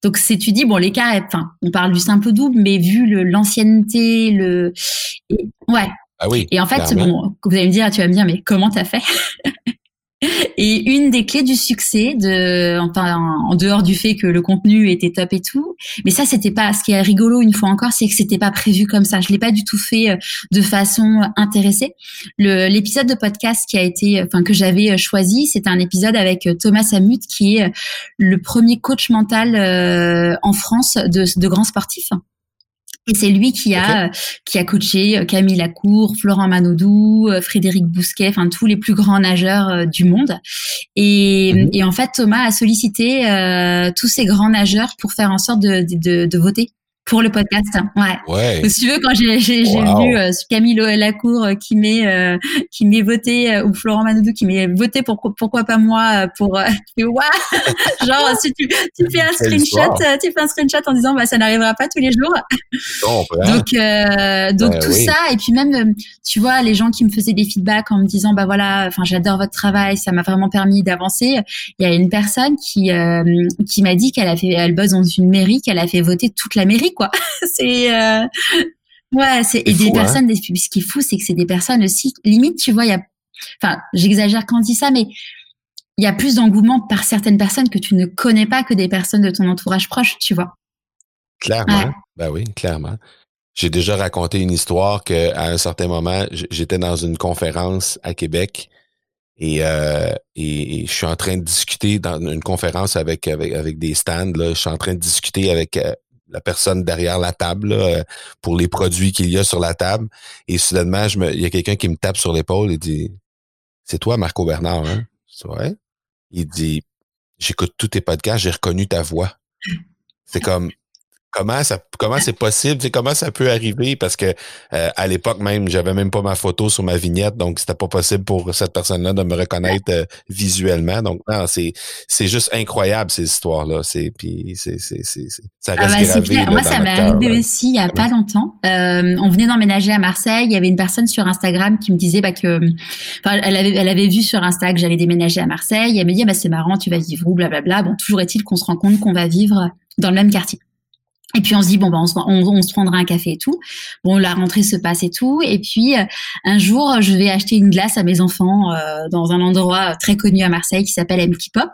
Donc c'est tu dis bon l'écart, enfin on parle du simple double, mais vu l'ancienneté, le, ouais. Ah oui. Et en fait bon, vous allez me dire, tu vas me dire mais comment t'as fait? Et une des clés du succès, enfin, en dehors du fait que le contenu était top et tout, mais ça c'était pas. Ce qui est rigolo une fois encore, c'est que c'était pas prévu comme ça. Je l'ai pas du tout fait euh, de façon intéressée. L'épisode de podcast qui a été, enfin que j'avais euh, choisi, c'était un épisode avec euh, Thomas Samut, qui est le premier coach mental en France de, de grands sportifs. Et c'est lui qui a qui a coaché euh, Camille Lacour, Florent Manodou, euh, Frédéric Bousquet, enfin tous les plus grands nageurs euh, du monde. Et, mhm. et en fait, Thomas a sollicité tous ces grands nageurs pour faire en sorte de, de, de voter Pour le podcast, ouais. ouais. Si tu veux, quand j'ai j'ai vu euh, Camille Lacour euh, qui m'est euh, qui m'est voté ou Florent Manoudou qui m'est voté pour pourquoi pas moi pour [LAUGHS] [LAUGHS] genre si tu, tu fais un screenshot, tu fais un screenshot en disant bah ça n'arrivera pas tous les jours. donc donc tout ça et puis même tu vois les gens qui me faisaient des feedbacks en me disant bah voilà enfin j'adore votre travail ça m'a vraiment permis d'avancer. Il y a une personne qui qui m'a dit qu'elle a fait elle bosse dans une mairie qu'elle a fait voter toute la mairie quoi. [LAUGHS] c'est euh, ouais, c'est et des hein. personnes. ce qui est fou, c'est que c'est des personnes aussi. Limite, tu vois, il y a. Enfin, j'exagère quand je dis ça, mais il y a plus d'engouement par certaines personnes que tu ne connais pas que des personnes de ton entourage proche, tu vois. Clairement. Ben oui, clairement. J'ai déjà raconté une histoire que à un certain moment, j'étais dans une conférence à Québec et, euh, et, je suis en train de discuter dans une conférence avec avec, avec des stands. Là, je suis en train de discuter avec euh, la personne derrière la table euh, pour les produits qu'il y a sur la table. Et soudainement, je me, il y a quelqu'un qui me tape sur l'épaule et dit C'est toi, Marco Bernard, hein? ouais. Il dit J'écoute tous tes podcasts, j'ai reconnu ta voix. C'est comme comment ça comment c'est possible c'est comment ça peut arriver? Parce que euh, à l'époque même j'avais même pas ma photo sur ma vignette donc c'était pas possible pour cette personne là de me reconnaître euh, visuellement. Donc non c'est c'est juste incroyable ces histoires là c'est puis c'est c'est c'est ça ah reste gravé, moi ça m'est arrivé aussi il y a pas longtemps. Euh, on venait d'emménager à Marseille. Il y avait une personne sur Instagram qui me disait bah que enfin elle avait elle avait vu sur Insta que j'allais déménager à Marseille. Elle me dit bah c'est marrant tu vas vivre où blablabla. Bon toujours est-il qu'on se rend compte qu'on va vivre dans le même quartier et puis on se dit bon ben on se, prendra un café et tout. Bon la rentrée se passe et tout. Et puis euh, un jour je vais acheter une glace à mes enfants euh, dans un endroit très connu à Marseille qui s'appelle Empty Pop.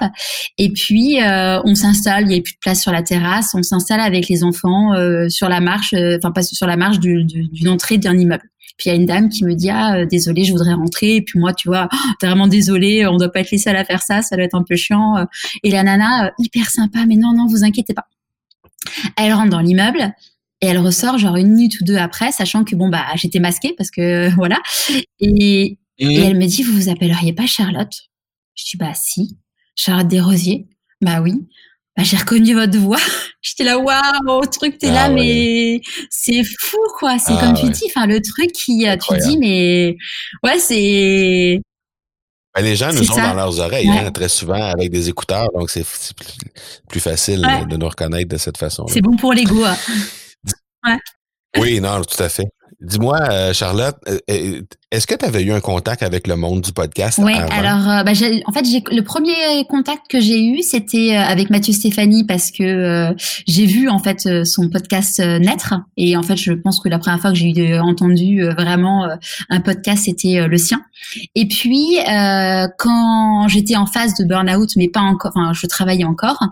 Et puis euh, on s'installe, il n'y a plus de place sur la terrasse. On s'installe avec les enfants sur la marche, enfin pas sur la marche d'une entrée d'un immeuble. Puis il y a une dame qui me dit ah désolé je voudrais rentrer. Et puis moi tu vois oh, vraiment désolé on doit pas être les seuls à faire ça, ça doit être un peu chiant. Et la nana hyper sympa mais non non vous inquiétez pas elle rentre dans l'immeuble et elle ressort genre une minute ou deux après, sachant que bon bah j'étais masquée parce que [LAUGHS] voilà. Et, elle me dit vous vous appelleriez pas Charlotte? Je dis bah si, Charlotte Desrosiers. Bah oui. Bah, j'ai reconnu votre voix. [LAUGHS] J'étais là, waouh, truc, t'es là, ah mais c'est fou, quoi. C'est comme ah tu dis, enfin, le truc qui, euh, tu dis, mais ouais, c'est, ben, les gens nous ont dans leurs oreilles hein, très souvent avec des écouteurs, donc c'est plus, facile de nous reconnaître de cette façon. C'est bon pour l'ego. Hein. ouais. [LAUGHS] Oui, non, tout à fait. Dis-moi, euh, Charlotte, euh, euh, est-ce que tu avais eu un contact avec le monde du podcast? Oui, alors, bah, en fait, le premier contact que j'ai eu, c'était avec Mathieu Stéphanie parce que j'ai vu en fait son podcast naître et en fait, je pense que la première fois que j'ai entendu vraiment un podcast, c'était le sien. Et puis, quand j'étais en phase de burn-out, mais pas encore, enfin, je travaillais encore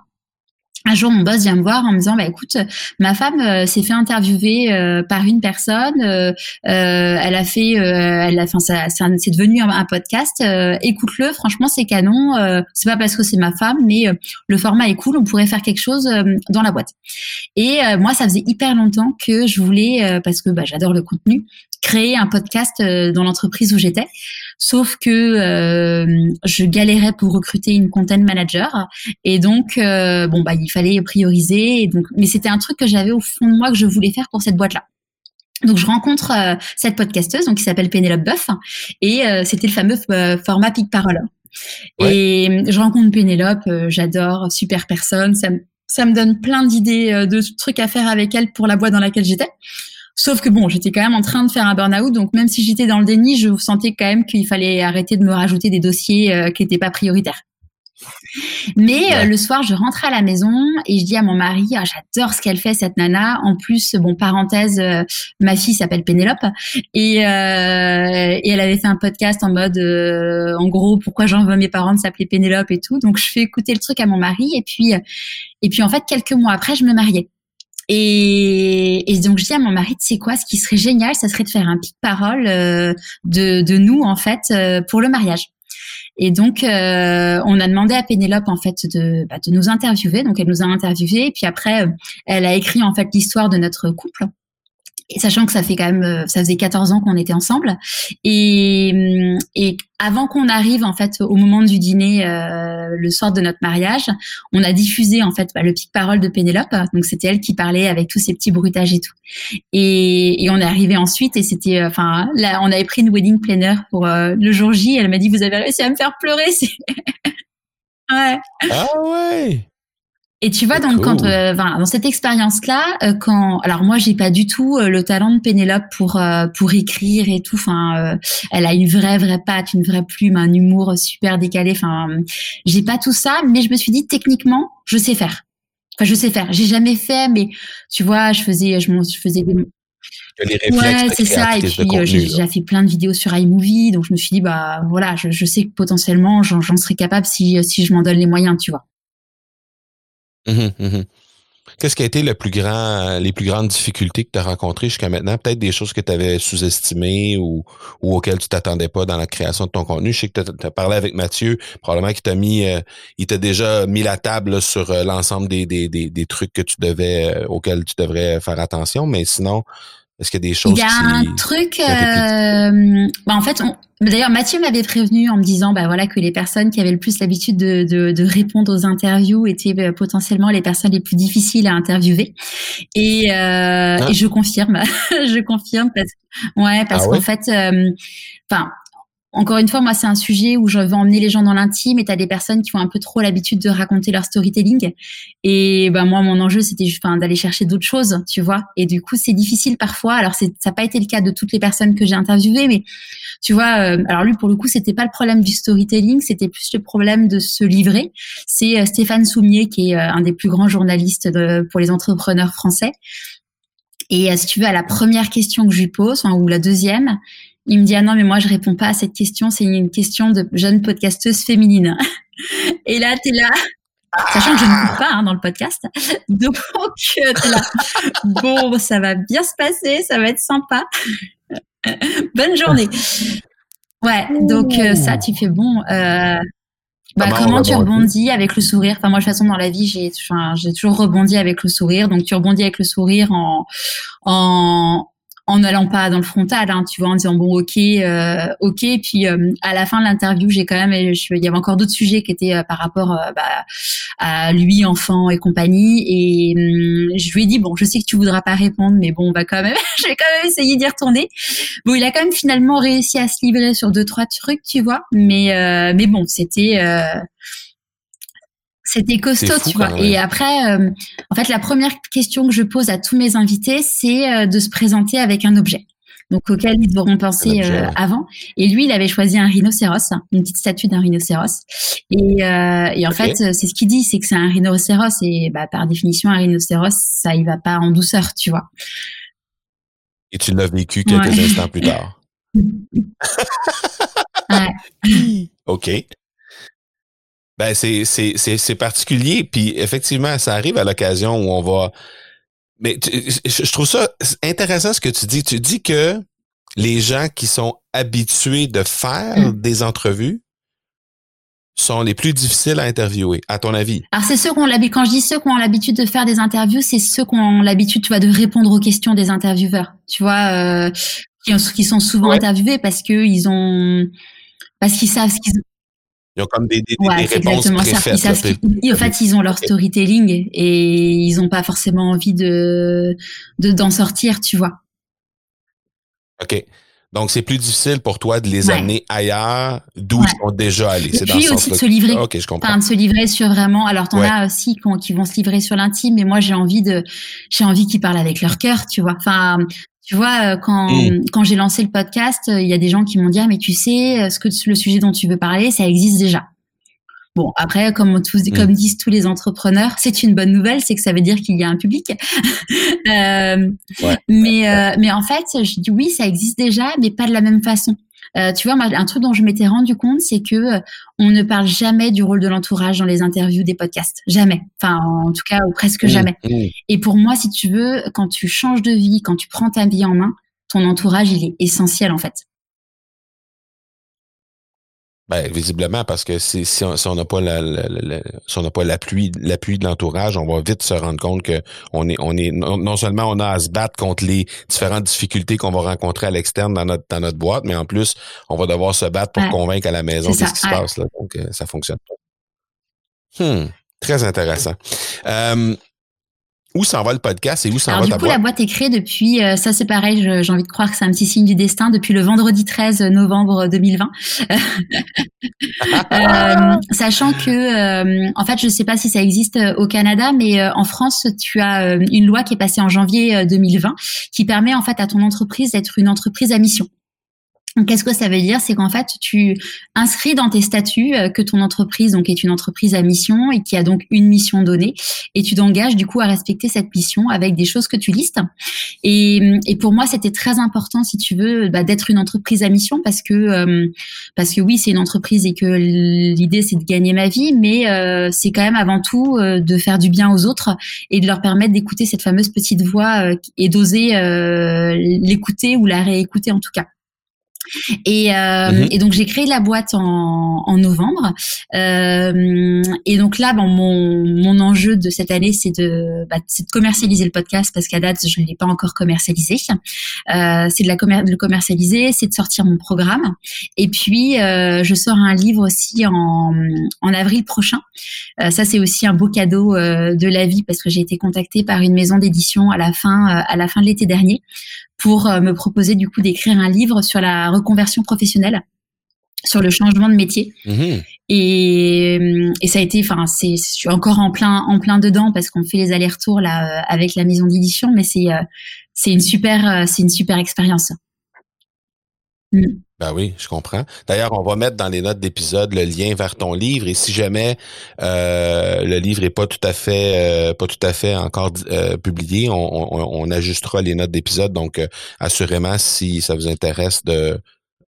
un jour, mon boss vient me voir en me disant, bah écoute, ma femme euh, s'est fait interviewer euh, par une personne. Euh, elle a fait, elle a, enfin, ça, c'est devenu un, podcast. Écoute-le, franchement, c'est canon. c'est pas parce que c'est ma femme, mais le format est cool. On pourrait faire quelque chose dans la boîte. Et moi, ça faisait hyper longtemps que je voulais, parce que bah, j'adore le contenu, créer un podcast dans l'entreprise où j'étais. Sauf que euh, je galérais pour recruter une content manager et donc euh, bon bah il fallait prioriser. Et donc, mais c'était un truc que j'avais au fond de moi que je voulais faire pour cette boîte-là. Donc je rencontre euh, cette podcasteuse donc qui s'appelle Pénélope Boeuf et c'était le fameux format Pic Parole. Et je rencontre Pénélope, j'adore, super personne, ça me, ça me donne plein d'idées de trucs à faire avec elle pour la boîte dans laquelle j'étais. Sauf que bon, j'étais quand même en train de faire un burn-out, donc même si j'étais dans le déni, je sentais quand même qu'il fallait arrêter de me rajouter des dossiers euh, qui n'étaient pas prioritaires. Mais euh, le soir, je rentre à la maison et je dis à mon mari, ah, j'adore ce qu'elle fait cette nana. En plus, bon parenthèse, euh, ma fille s'appelle Pénélope et, et elle avait fait un podcast en mode, en gros, pourquoi j'en veux mes parents de s'appeler Pénélope et tout. Donc je fais écouter le truc à mon mari et puis et puis en fait quelques mois après, je me mariais. Et, et, donc je dis à mon mari, c'est quoi, ce qui serait génial, ça serait de faire un pic parole euh, de, de, nous en fait euh, pour le mariage. Et donc euh, on a demandé à Pénélope en fait de, bah, de nous interviewer. Donc elle nous a interviewé et puis après elle a écrit en fait l'histoire de notre couple. Sachant que ça fait quand même, euh, ça faisait 14 ans qu'on était ensemble. Et, hum, et avant qu'on arrive en fait au moment du dîner, euh, le soir de notre mariage, on a diffusé en fait bah, le pic parole de Pénélope. Donc c'était elle qui parlait avec tous ces petits bruitages et tout. Et, et on est arrivé ensuite et c'était, euh, enfin là, on avait pris une wedding planner pour le jour J. Elle m'a dit vous avez réussi à me faire pleurer. [LAUGHS] ouais. Ah ouais. Et tu vois, donc, quand, euh, dans cette expérience-là, euh, quand, alors moi, j'ai pas du tout euh, le talent de Pénélope pour pour écrire et tout. Enfin, elle a une vraie vraie patte, une vraie plume, un humour super décalé. Enfin, j'ai pas tout ça, mais je me suis dit techniquement, je sais faire. Enfin, je sais faire. J'ai jamais fait, mais tu vois, je faisais, je, je faisais des ouais, c'est ça. Et puis j'ai déjà fait plein de vidéos sur iMovie, donc je me suis dit bah voilà, je, je sais que potentiellement j'en serais capable si si je m'en donne les moyens, tu vois. Mmh mmh Qu'est-ce qui a été grand, les plus grandes difficultés que tu as rencontrées jusqu'à maintenant? Peut-être des choses que tu avais sous-estimées ou, auxquelles tu t'attendais pas dans la création de ton contenu. Je sais que tu as, parlé avec Mathieu, probablement qu'il t'a mis, euh, il t'a déjà mis la table sur euh, l'ensemble des, trucs que tu devais, euh, auxquels tu devrais faire attention. Mais sinon, est-ce qu'il y a des choses Il y a un truc. Euh, bah en fait, d'ailleurs, Mathieu m'avait prévenu en me disant, bah voilà, que les personnes qui avaient le plus l'habitude de, de, de, répondre aux interviews étaient euh, potentiellement les personnes les plus difficiles à interviewer. Et, euh, ah. et je confirme, [LAUGHS] je confirme parce ouais, parce ah qu'en fait, euh, enfin, encore une fois, moi, c'est un sujet où je veux emmener les gens dans l'intime et tu as des personnes qui ont un peu trop l'habitude de raconter leur storytelling. Et ben moi, mon enjeu, c'était juste d'aller chercher d'autres choses, tu vois. Et du coup, c'est difficile parfois. Alors, ça n'a pas été le cas de toutes les personnes que j'ai interviewées, mais tu vois, euh, alors lui, pour le coup, c'était pas le problème du storytelling, c'était plus le problème de se livrer. C'est euh, Stéphane Soumier, qui est euh, un des plus grands journalistes de, pour les entrepreneurs français. Et si tu veux, à la première question que je lui pose, ou la deuxième, il me dit ah non mais moi je réponds pas à cette question, c'est une question de jeune podcasteuse féminine. [LAUGHS] Et là tu es là, sachant que je ne coupe pas hein, dans le podcast, [LAUGHS] donc euh, es là. [LAUGHS] Bon ça va bien se passer, ça va être sympa. Bonne journée. Ouais, donc euh, ça tu fais bon. Euh, bah, comment, tu rebondis avec le sourire? Enfin moi de toute façon dans la vie j'ai j'ai toujours rebondi avec le sourire. Donc tu rebondis avec le sourire en en en n'allant pas dans le frontal, hein, tu vois, en disant bon ok, euh, ok. Puis euh, à la fin de l'interview, j'ai quand même, il y avait encore d'autres sujets qui étaient euh, par rapport bah, à lui, enfant et compagnie. Et hum, je lui ai dit bon, je sais que tu voudras pas répondre, mais bon, bah quand même, [LAUGHS] je vais quand même essayer d'y retourner. Bon, il a quand même finalement réussi à se livrer sur deux trois trucs, tu vois. Mais mais bon, c'était c'était costaud, tu vois. Et après, euh, en fait, la première question que je pose à tous mes invités, c'est euh, de se présenter avec un objet. Donc auquel ils devront penser euh, avant. Et lui, il avait choisi un rhinocéros, une petite statue d'un rhinocéros. Et, et en fait, c'est ce qu'il dit, c'est que c'est un rhinocéros. Et bah, par définition, un rhinocéros, ça y va pas en douceur, tu vois. Et tu l'as vécu quelques instants plus tard. [LAUGHS] ouais. OK. Ben c'est c'est c'est particulier. Puis effectivement ça arrive à l'occasion où on va mais je trouve ça intéressant ce que tu dis. Tu dis que les gens qui sont habitués de faire mm. des entrevues sont les plus difficiles à interviewer à ton avis? Alors c'est ceux qui ont l'habitude quand je dis ceux qui ont l'habitude de faire des interviews c'est ceux qui ont l'habitude tu vois de répondre aux questions des intervieweurs. Tu vois euh, qui, qui, sont souvent interviewés parce que ils ont parce qu'ils savent ce qu'ils ils ont comme des, des, ouais, des réponses préfaites. Ça. Ils en fait, ils ont leur storytelling et ils n'ont pas forcément envie de d'en sortir, tu vois. OK. Donc, c'est plus difficile pour toi de les amener ailleurs d'où ils sont déjà allés. C'est puis aussi de se livrer. OK, je comprends. Enfin, de se livrer sur vraiment. Alors, t'en as aussi qui vont se livrer sur l'intime, mais moi, j'ai envie de, j'ai envie qu'ils parlent avec leur cœur, tu vois. Enfin, tu vois, euh, quand, mm. quand j'ai lancé le podcast, euh, il y a des gens qui m'ont dit, ah, mais tu sais, euh, ce que le sujet dont tu veux parler, ça existe déjà. Bon, après, comme, tous, mm. comme disent tous les entrepreneurs, [LAUGHS] c'est une bonne nouvelle, c'est que ça veut dire qu'il y a un public. [LAUGHS] euh, mais, mais en fait, je dis oui, ça existe déjà, mais pas de la même façon. Euh, tu vois, un truc dont je m'étais rendu compte, c'est que euh, on ne parle jamais du rôle de l'entourage dans les interviews des podcasts, jamais. Enfin, en tout cas, ou presque mmh, jamais. Mmh. Et pour moi, si tu veux, quand tu changes de vie, quand tu prends ta vie en main, ton entourage, il est essentiel en fait. Ben, visiblement, parce que si, si on n'a pas la, si on n'a pas l'appui, l'appui de l'entourage, on va vite se rendre compte que on est, on est, non, seulement on a à se battre contre les différentes difficultés qu'on va rencontrer à l'externe dans notre, dans notre boîte, mais en plus, on va devoir se battre pour convaincre à la maison de ce qui se passe, là. Donc, euh, ça fonctionne pas. Hmm. Très intéressant. Euh, où s'en va le podcast et où s'en va du coup, la boîte? est créée depuis, euh, ça c'est pareil, j'ai envie de croire que c'est un petit signe du destin, depuis le vendredi 13 novembre 2020. [LAUGHS] euh, sachant que, euh, en fait, je ne sais pas si ça existe euh, au Canada, mais en France, tu as une loi qui est passée en janvier 2020 qui permet en fait à ton entreprise d'être une entreprise à mission. Qu'est-ce que ça veut dire? C'est qu'en fait, tu inscris dans tes statuts euh, que ton entreprise donc est une entreprise à mission et qui a donc une mission donnée, et tu t'engages du coup à respecter cette mission avec des choses que tu listes. Et, et pour moi, c'était très important, si tu veux, bah, d'être une entreprise à mission parce que euh, parce que oui, c'est une entreprise et que l'idée c'est de gagner ma vie, mais euh, c'est quand même avant tout de faire du bien aux autres et de leur permettre d'écouter cette fameuse petite voix et d'oser l'écouter ou la réécouter en tout cas. Et, euh, mhm. et donc j'ai créé la boîte en, en novembre. Euh, et donc là, bon, mon, mon enjeu de cette année, c'est de, bah, de commercialiser le podcast parce qu'à date, je ne l'ai pas encore commercialisé. Euh, c'est de, la de le commercialiser, c'est de sortir mon programme. Et puis, euh, je sors un livre aussi en, en avril prochain. Euh, ça, c'est aussi un beau cadeau euh, de la vie parce que j'ai été contactée par une maison d'édition à la fin, à la fin de l'été dernier pour euh, me proposer du coup d'écrire un livre sur la reconversion professionnelle sur le changement de métier. Mmh. Et, et, ça a été enfin c'est je suis encore en plein en plein dedans parce qu'on fait les allers-retours là euh, avec la maison d'édition mais c'est euh, c'est une super c'est une super expérience Ben oui, je comprends. D'ailleurs, on va mettre dans les notes d'épisode le lien vers ton livre et si jamais euh, le livre est pas tout à fait euh, pas tout à fait encore euh, publié, on, ajustera les notes d'épisode. Donc, assurément, si ça vous intéresse de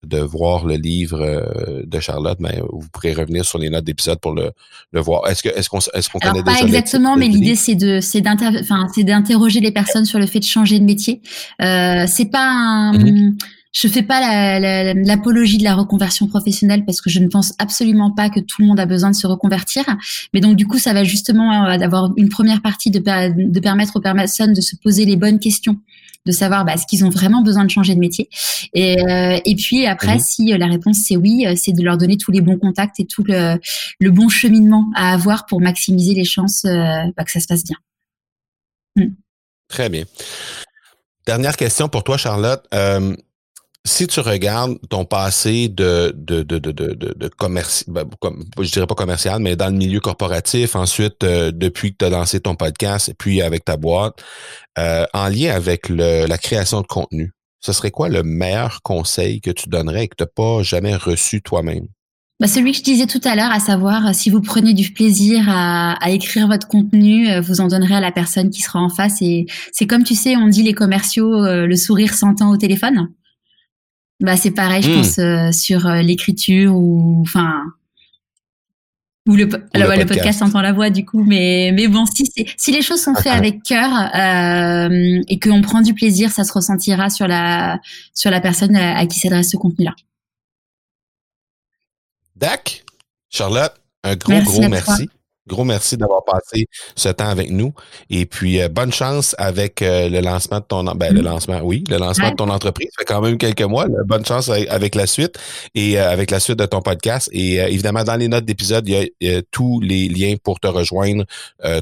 de voir le livre de Charlotte, ben, vous pourrez revenir sur les notes d'épisode pour le, le voir. Est-ce que est-ce qu'on est-ce qu'on connaît pas exactement, mais l'idée c'est de c'est d'interroger les personnes sur le fait de changer de métier. Euh, c'est pas un, mm-hmm. Je fais pas l'apologie de la reconversion professionnelle parce que je ne pense absolument pas que tout le monde a besoin de se reconvertir. Mais donc du coup, ça va justement euh, d'avoir une première partie de, de permettre aux personnes de se poser les bonnes questions de savoir bah, ce qu'ils ont vraiment besoin de changer de métier. Et, euh, et puis après, mhm. si euh, la réponse c'est oui, c'est de leur donner tous les bons contacts et tout le, le bon cheminement à avoir pour maximiser les chances bah, que ça se passe bien. Très bien. Dernière question pour toi, Charlotte si tu regardes ton passé de de de de de, de ben, je dirais pas commercial, mais dans le milieu corporatif, ensuite euh, depuis que tu as lancé ton podcast, puis avec ta boîte, euh, en lien avec le, la création de contenu, ce serait quoi le meilleur conseil que tu donnerais et que tu n'as pas jamais reçu toi-même? Bah celui que je disais tout à l'heure, à savoir si vous prenez du plaisir à, à, écrire votre contenu, euh, vous en donnerez à la personne qui sera en face. Et c'est comme tu sais, on dit les commerciaux, le sourire s'entend au téléphone. Bah c'est pareil, je hmm. pense euh, sur euh, l'écriture ou enfin ou le, le, podcast. entend la voix du coup, mais mais bon si si les choses sont faites avec cœur euh, et qu'on prend du plaisir, ça se ressentira sur la sur la personne à, qui s'adresse ce contenu-là. Dac, Charlotte, un gros gros merci. Gros merci d'avoir passé ce temps avec nous. Et puis, euh, bonne chance avec euh, le lancement de ton... Ben, le mm. lancement, oui, le lancement de ton entreprise. Ça fait quand même quelques mois. Bonne chance avec, la suite et euh, avec la suite de ton podcast. Et évidemment, dans les notes d'épisode, il y, a, tous les liens pour te rejoindre,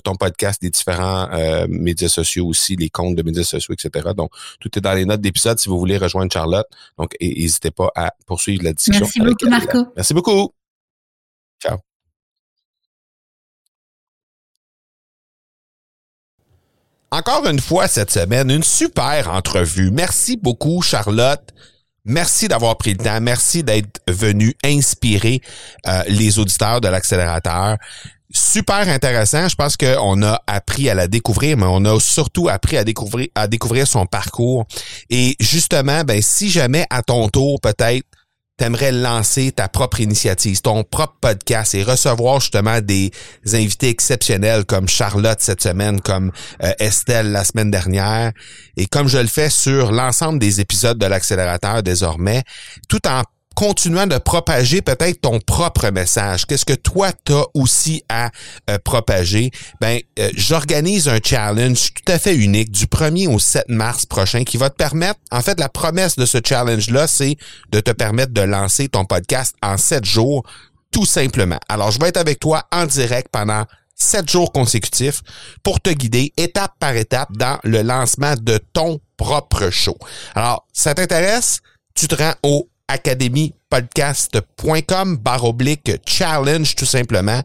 ton podcast, les différents médias sociaux aussi, les comptes de médias sociaux, etc. Donc, tout est dans les notes d'épisode si vous voulez rejoindre Charlotte. Donc, n'hésitez pas à poursuivre la discussion. Merci beaucoup, Marco. Merci beaucoup. Encore une fois cette semaine, une super entrevue. Merci beaucoup, Charlotte. Merci d'avoir pris le temps. Merci d'être venu inspirer euh, les auditeurs de l'accélérateur. Super intéressant. Je pense qu'on a appris à la découvrir, mais on a surtout appris à découvrir, à découvrir son parcours. Et justement, ben, si jamais à ton tour, peut-être, t'aimerais lancer ta propre initiative, ton propre podcast et recevoir justement des invités exceptionnels comme Charlotte cette semaine, comme euh, Estelle la semaine dernière, et comme je le fais sur l'ensemble des épisodes de l'accélérateur désormais, tout en continuant de propager peut-être ton propre message. Qu'est-ce que toi t'as aussi à euh, propager? Ben, euh, j'organise un challenge tout à fait unique du 1er au 7 mars prochain qui va te permettre. En fait, la promesse de ce challenge là, c'est de te permettre de lancer ton podcast en 7 jours, tout simplement. Alors, je vais être avec toi en direct pendant sept jours consécutifs pour te guider étape par étape dans le lancement de ton propre show. Alors, ça t'intéresse? Tu te rends au academypodcast.com barre oblique challenge tout simplement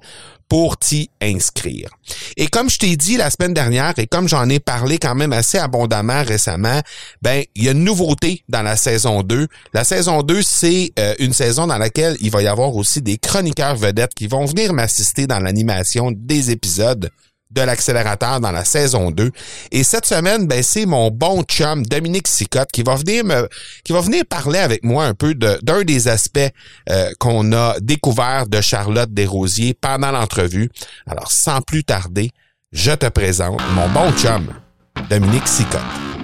pour t'y inscrire. Et comme je t'ai dit la semaine dernière et comme j'en ai parlé quand même assez abondamment récemment, ben il y a une nouveauté dans la saison 2. La saison 2, c'est euh, une saison dans laquelle il va y avoir aussi des chroniqueurs vedettes qui vont venir m'assister dans l'animation des épisodes de l'accélérateur dans la saison 2. Et cette semaine, ben, c'est mon bon chum Dominique Sicotte qui va venir me, qui va venir parler avec moi un peu d'un des aspects euh, qu'on a découvert de Charlotte Desrosiers pendant l'entrevue. Alors, sans plus tarder, je te présente mon bon chum, Dominique Sicotte.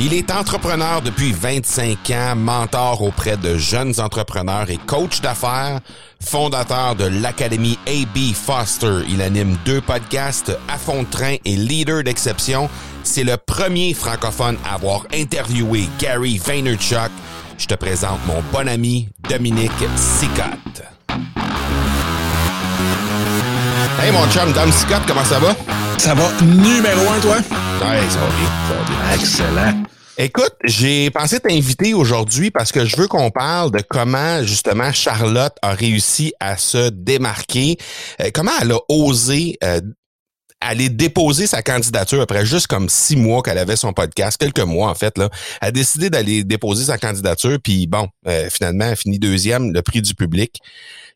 Il est entrepreneur depuis 25 ans, mentor auprès de jeunes entrepreneurs et coach d'affaires, fondateur de l'Académie AB Foster. Il anime deux podcasts, À fond de train et Leader d'exception. C'est le premier francophone à avoir interviewé Gary Vaynerchuk. Je te présente mon bon ami Dominique Sicotte. Hey mon chum Dom Scott, comment ça va? Ça va numéro un, toi? Ouais, ça va bien, ça va bien. Excellent. Écoute, j'ai pensé t'inviter aujourd'hui parce que je veux qu'on parle de comment justement Charlotte a réussi à se démarquer, euh, comment elle a osé euh, aller déposer sa candidature après juste comme six mois qu'elle avait son podcast, quelques mois en fait là, elle a décidé d'aller déposer sa candidature puis bon, euh, finalement elle finit deuxième, le prix du public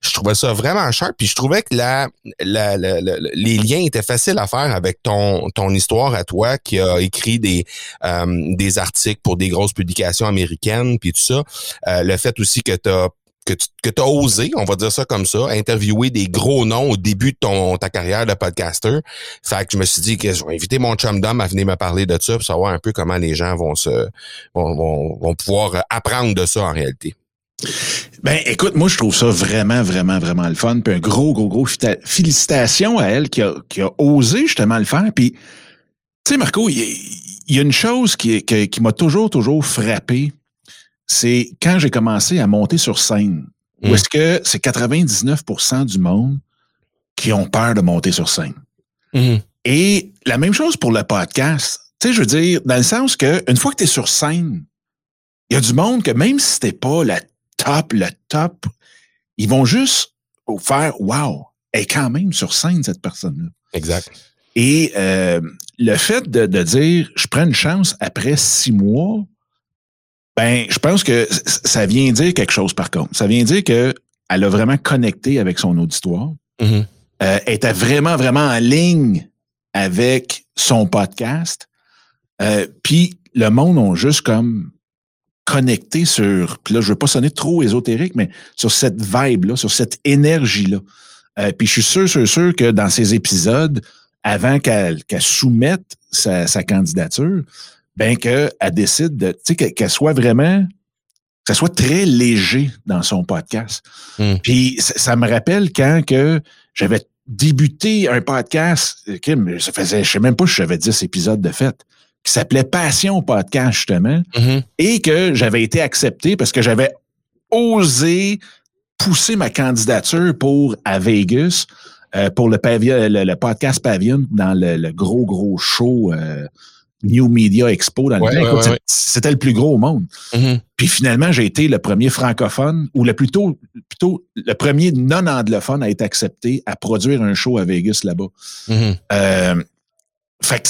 je trouvais ça vraiment cher. Puis je trouvais que la, la, les liens étaient faciles à faire avec ton, ton histoire à toi qui a écrit des, euh, des articles pour des grosses publications américaines, puis tout ça. Euh, le fait aussi que tu as que tu as osé, on va dire ça comme ça, interviewer des gros noms au début de ton ta carrière de podcaster. Fait que je me suis dit que je vais inviter mon chum d'homme à venir me parler de ça pour savoir un peu comment les gens vont se vont, vont, vont pouvoir apprendre de ça en réalité. Ben, écoute, moi, je trouve ça vraiment, vraiment, vraiment le fun. Puis un gros, gros, gros félicitations à elle qui a, qui a osé justement le faire. Puis, tu sais, Marco, il y, a une chose qui, qui, m'a toujours, toujours frappé. C'est quand j'ai commencé à monter sur scène. Où mm. est-ce que c'est 99% du monde qui ont peur de monter sur scène? Mm. Et la même chose pour le podcast. Tu sais, je veux dire, dans le sens que une fois que tu es sur scène, il y a du monde que même si t'es pas la top, le top, ils vont juste faire Wow, elle est quand même sur scène, cette personne-là. Exact. Et euh, le fait de, dire je prends une chance après six mois, ben, je pense que ça vient dire quelque chose par contre. Ça vient dire qu'elle a vraiment connecté avec son auditoire. Mm-hmm. Euh, elle était vraiment, vraiment en ligne avec son podcast. Euh, puis le monde ont juste comme connecté sur, puis là, je veux pas sonner trop ésotérique, mais sur cette vibe-là, sur cette énergie-là. Euh, puis je suis sûr, sûr, sûr que dans ces épisodes, avant qu'elle soumette sa, candidature, ben qu'elle décide de, tu sais, qu'elle soit vraiment, que ça soit très léger dans son podcast. Hmm. Puis ça, me rappelle quand que j'avais débuté un podcast, ça faisait, je sais même pas si j'avais 10 épisodes de fait qui s'appelait Passion Podcast, justement, mm-hmm. et que j'avais été accepté parce que j'avais osé pousser ma candidature pour à Vegas, euh, pour le, le, podcast Pavilion dans le, gros, gros show euh, New Media Expo dans le C'était le plus gros au monde. Mm-hmm. Puis finalement, j'ai été le premier francophone, ou le plutôt, plutôt le premier non-anglophone à être accepté à produire un show à Vegas là-bas. Mm-hmm. Euh, fait que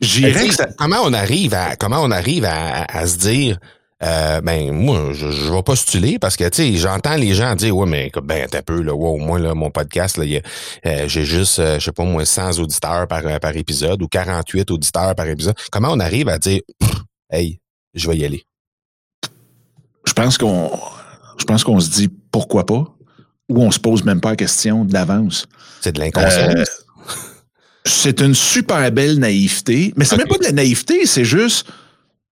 J'irais comment on arrive à comment on arrive à, se dire euh, ben moi je, je vais postuler parce que tu sais j'entends les gens dire ouais mais ben un peu là. Au moins là mon podcast là euh, j'ai juste euh, je sais pas moi 100 auditeurs par par épisode ou 48 auditeurs par épisode. Comment on arrive à dire hey je vais y aller? Je pense qu'on je pense qu'on se dit pourquoi pas ou on se pose même pas la question de l'avance. C'est de l'inconscience. C'est une super belle naïveté, mais c'est même pas de la naïveté, c'est juste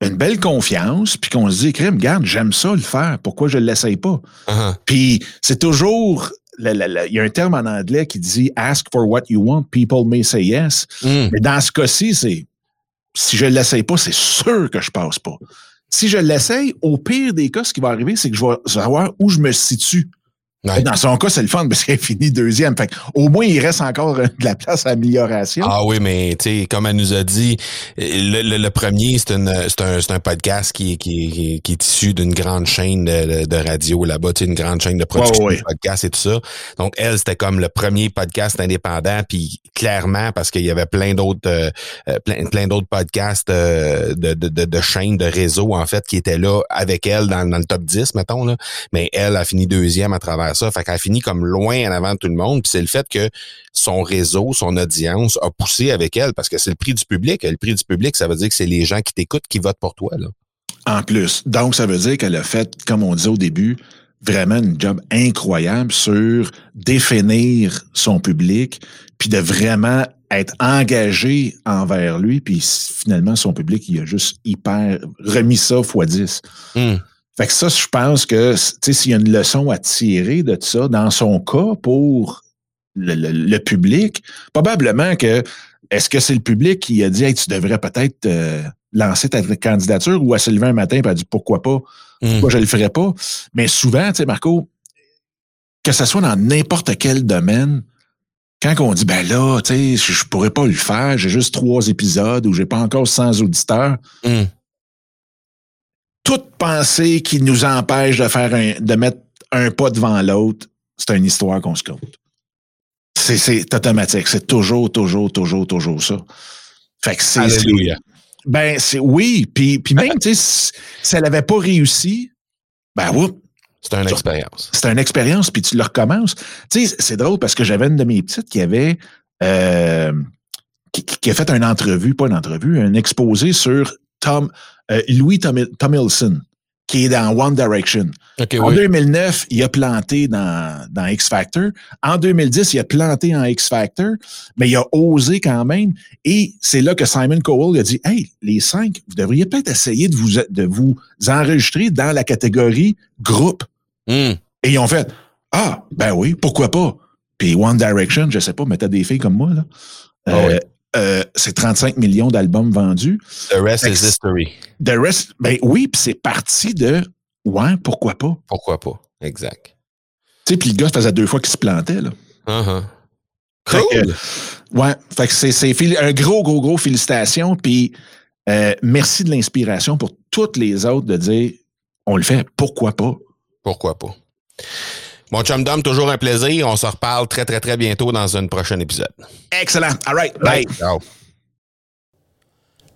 une belle confiance, puis qu'on se dit, crème, regarde, j'aime ça le faire, pourquoi je ne l'essaye pas? Uh-huh. Puis c'est toujours, il y a un terme en anglais qui dit ask for what you want, people may say yes. Mm. Mais dans ce cas-ci, c'est si je ne l'essaye pas, c'est sûr que je passe pas. Si je l'essaye, au pire des cas, ce qui va arriver, c'est que je vais savoir où je me situe. Ouais. Dans son cas, c'est le fun parce qu'elle finit deuxième. Fait que, au moins, il reste encore de la place à amélioration. Ah oui, mais tu sais, comme elle nous a dit, le, le- le premier, c'est une- c'est un, c'est un podcast qui, qui, qui, est issu d'une grande chaîne de, de radio là-bas, une grande chaîne de production Ouais, ouais. de podcasts et tout ça. Donc, elle, c'était comme le premier podcast indépendant, puis clairement, parce qu'il y avait plein d'autres euh, euh, plein, plein d'autres podcasts euh, de, de, de, de chaînes, de réseaux, en fait, qui étaient là avec elle dans, dans le top 10, mettons, là. Mais elle a fini deuxième à travers ça. Fait qu'elle a fini comme loin en avant de tout le monde. Puis c'est le fait que son réseau, son audience a poussé avec elle parce que c'est le prix du public. Le prix du public, ça veut dire que c'est les gens qui t'écoutent qui votent pour toi. Là. En plus. Donc, ça veut dire qu'elle a fait, comme on disait au début, vraiment une job incroyable sur définir son public, puis de vraiment être engagé envers lui, puis finalement, son public, il a juste hyper remis ça fois 10. Hum. Fait que ça, je pense que, s'il y a une leçon à tirer de ça, dans son cas, pour le, le- le public, probablement que, est-ce que c'est le public qui a dit, hey, tu devrais peut-être euh, lancer ta candidature ou elle s'est levée un matin et a dit, pourquoi pas? Hum. Pourquoi je le ferais pas? Mais souvent, tu sais, Marco, que ce soit dans n'importe quel domaine, quand on dit, ben là, tu sais, je, pourrais pas le faire, j'ai juste trois épisodes ou j'ai pas encore 100 auditeurs, Hum. Toute pensée qui nous empêche de faire un, de mettre un pas devant l'autre, c'est une histoire qu'on se compte. C'est, automatique. C'est toujours, toujours, toujours, toujours ça. Fait que c'est. Ben, c'est oui. Puis, puis même, tu sais, si, elle n'avait pas réussi, ben, oups, C'est une expérience. c'est une expérience, puis tu le recommences. Tu sais, c'est drôle parce que j'avais une de mes petites qui avait euh, qui, qui a fait une entrevue, pas une entrevue, un exposé sur Tom euh, Louis Tom, Tomilson, qui est dans One Direction. En oui. 2009, il a planté dans, dans X Factor. En 2010, il a planté en X Factor, mais il a osé quand même. Et c'est là que Simon Cowell a dit Hey, les cinq, vous devriez peut-être essayer de vous, de vous enregistrer dans la catégorie groupe. Hum. Et ils ont fait Ah, ben oui, pourquoi pas? Puis One Direction, je sais pas, mais t'as des filles comme moi, là. Ah Euh, oui. Euh, c'est 35 millions d'albums vendus. The rest is history. The rest, ben oui, puis c'est parti de Ouais, pourquoi pas? Pourquoi pas? Exact. Tu sais, puis le gars, ça faisait deux fois qu'il se plantait, là. Uh-huh. Fait que, Cool. Ouais, fait que c'est, c'est un gros, gros, gros félicitations. Puis euh, merci de l'inspiration pour toutes les autres de dire on le fait, pourquoi pas? Pourquoi pas? Mon chum Dom, toujours un plaisir. On se reparle très, très, très bientôt dans un prochain épisode. Excellent. All right. Bye. Ciao.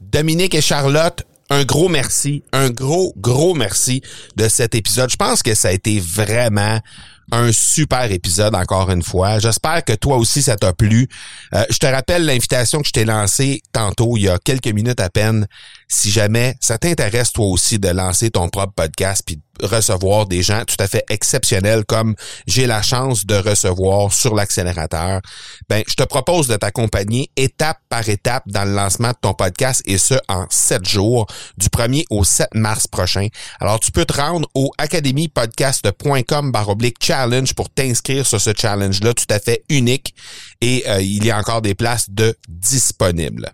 Dominique et Charlotte, un gros merci, un gros, gros merci de cet épisode. Je pense que ça a été vraiment un super épisode encore une fois. J'espère que toi aussi ça t'a plu. Euh, je te rappelle l'invitation que je t'ai lancée tantôt, il y a quelques minutes à peine. Si jamais ça t'intéresse toi aussi de lancer ton propre podcast puis recevoir des gens tout à fait exceptionnels comme j'ai la chance de recevoir sur l'accélérateur, ben je te propose de t'accompagner étape par étape dans le lancement de ton podcast et ce en sept jours du 1er au 7 mars prochain. Alors tu peux te rendre au academypodcast.com baroblique challenge pour t'inscrire sur ce challenge-là tout à fait unique et euh, il y a encore des places de disponibles.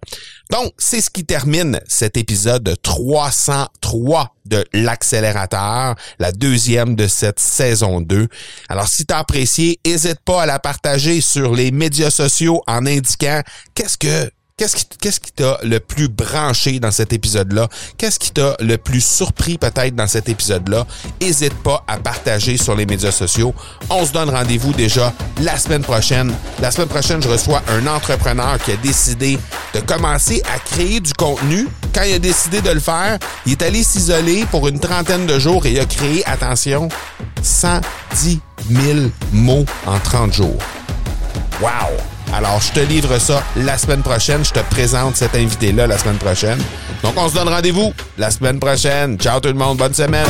Donc, c'est ce qui termine cet épisode 303 de l'accélérateur, la deuxième de cette saison 2. Alors, si t'as apprécié, n'hésite pas à la partager sur les médias sociaux en indiquant qu'est-ce que Qu'est-ce qui t'a le plus branché dans cet épisode-là? Qu'est-ce qui t'a le plus surpris peut-être dans cet épisode-là? Hésite pas à partager sur les médias sociaux. On se donne rendez-vous déjà la semaine prochaine. La semaine prochaine, je reçois un entrepreneur qui a décidé de commencer à créer du contenu. Quand il a décidé de le faire, il est allé s'isoler pour une trentaine de jours et il a créé, attention, 110 000 mots en 30 jours. Wow! Alors, je te livre ça la semaine prochaine. Je te présente cet invité-là la semaine prochaine. Donc, on se donne rendez-vous la semaine prochaine. Ciao tout le monde. Bonne semaine.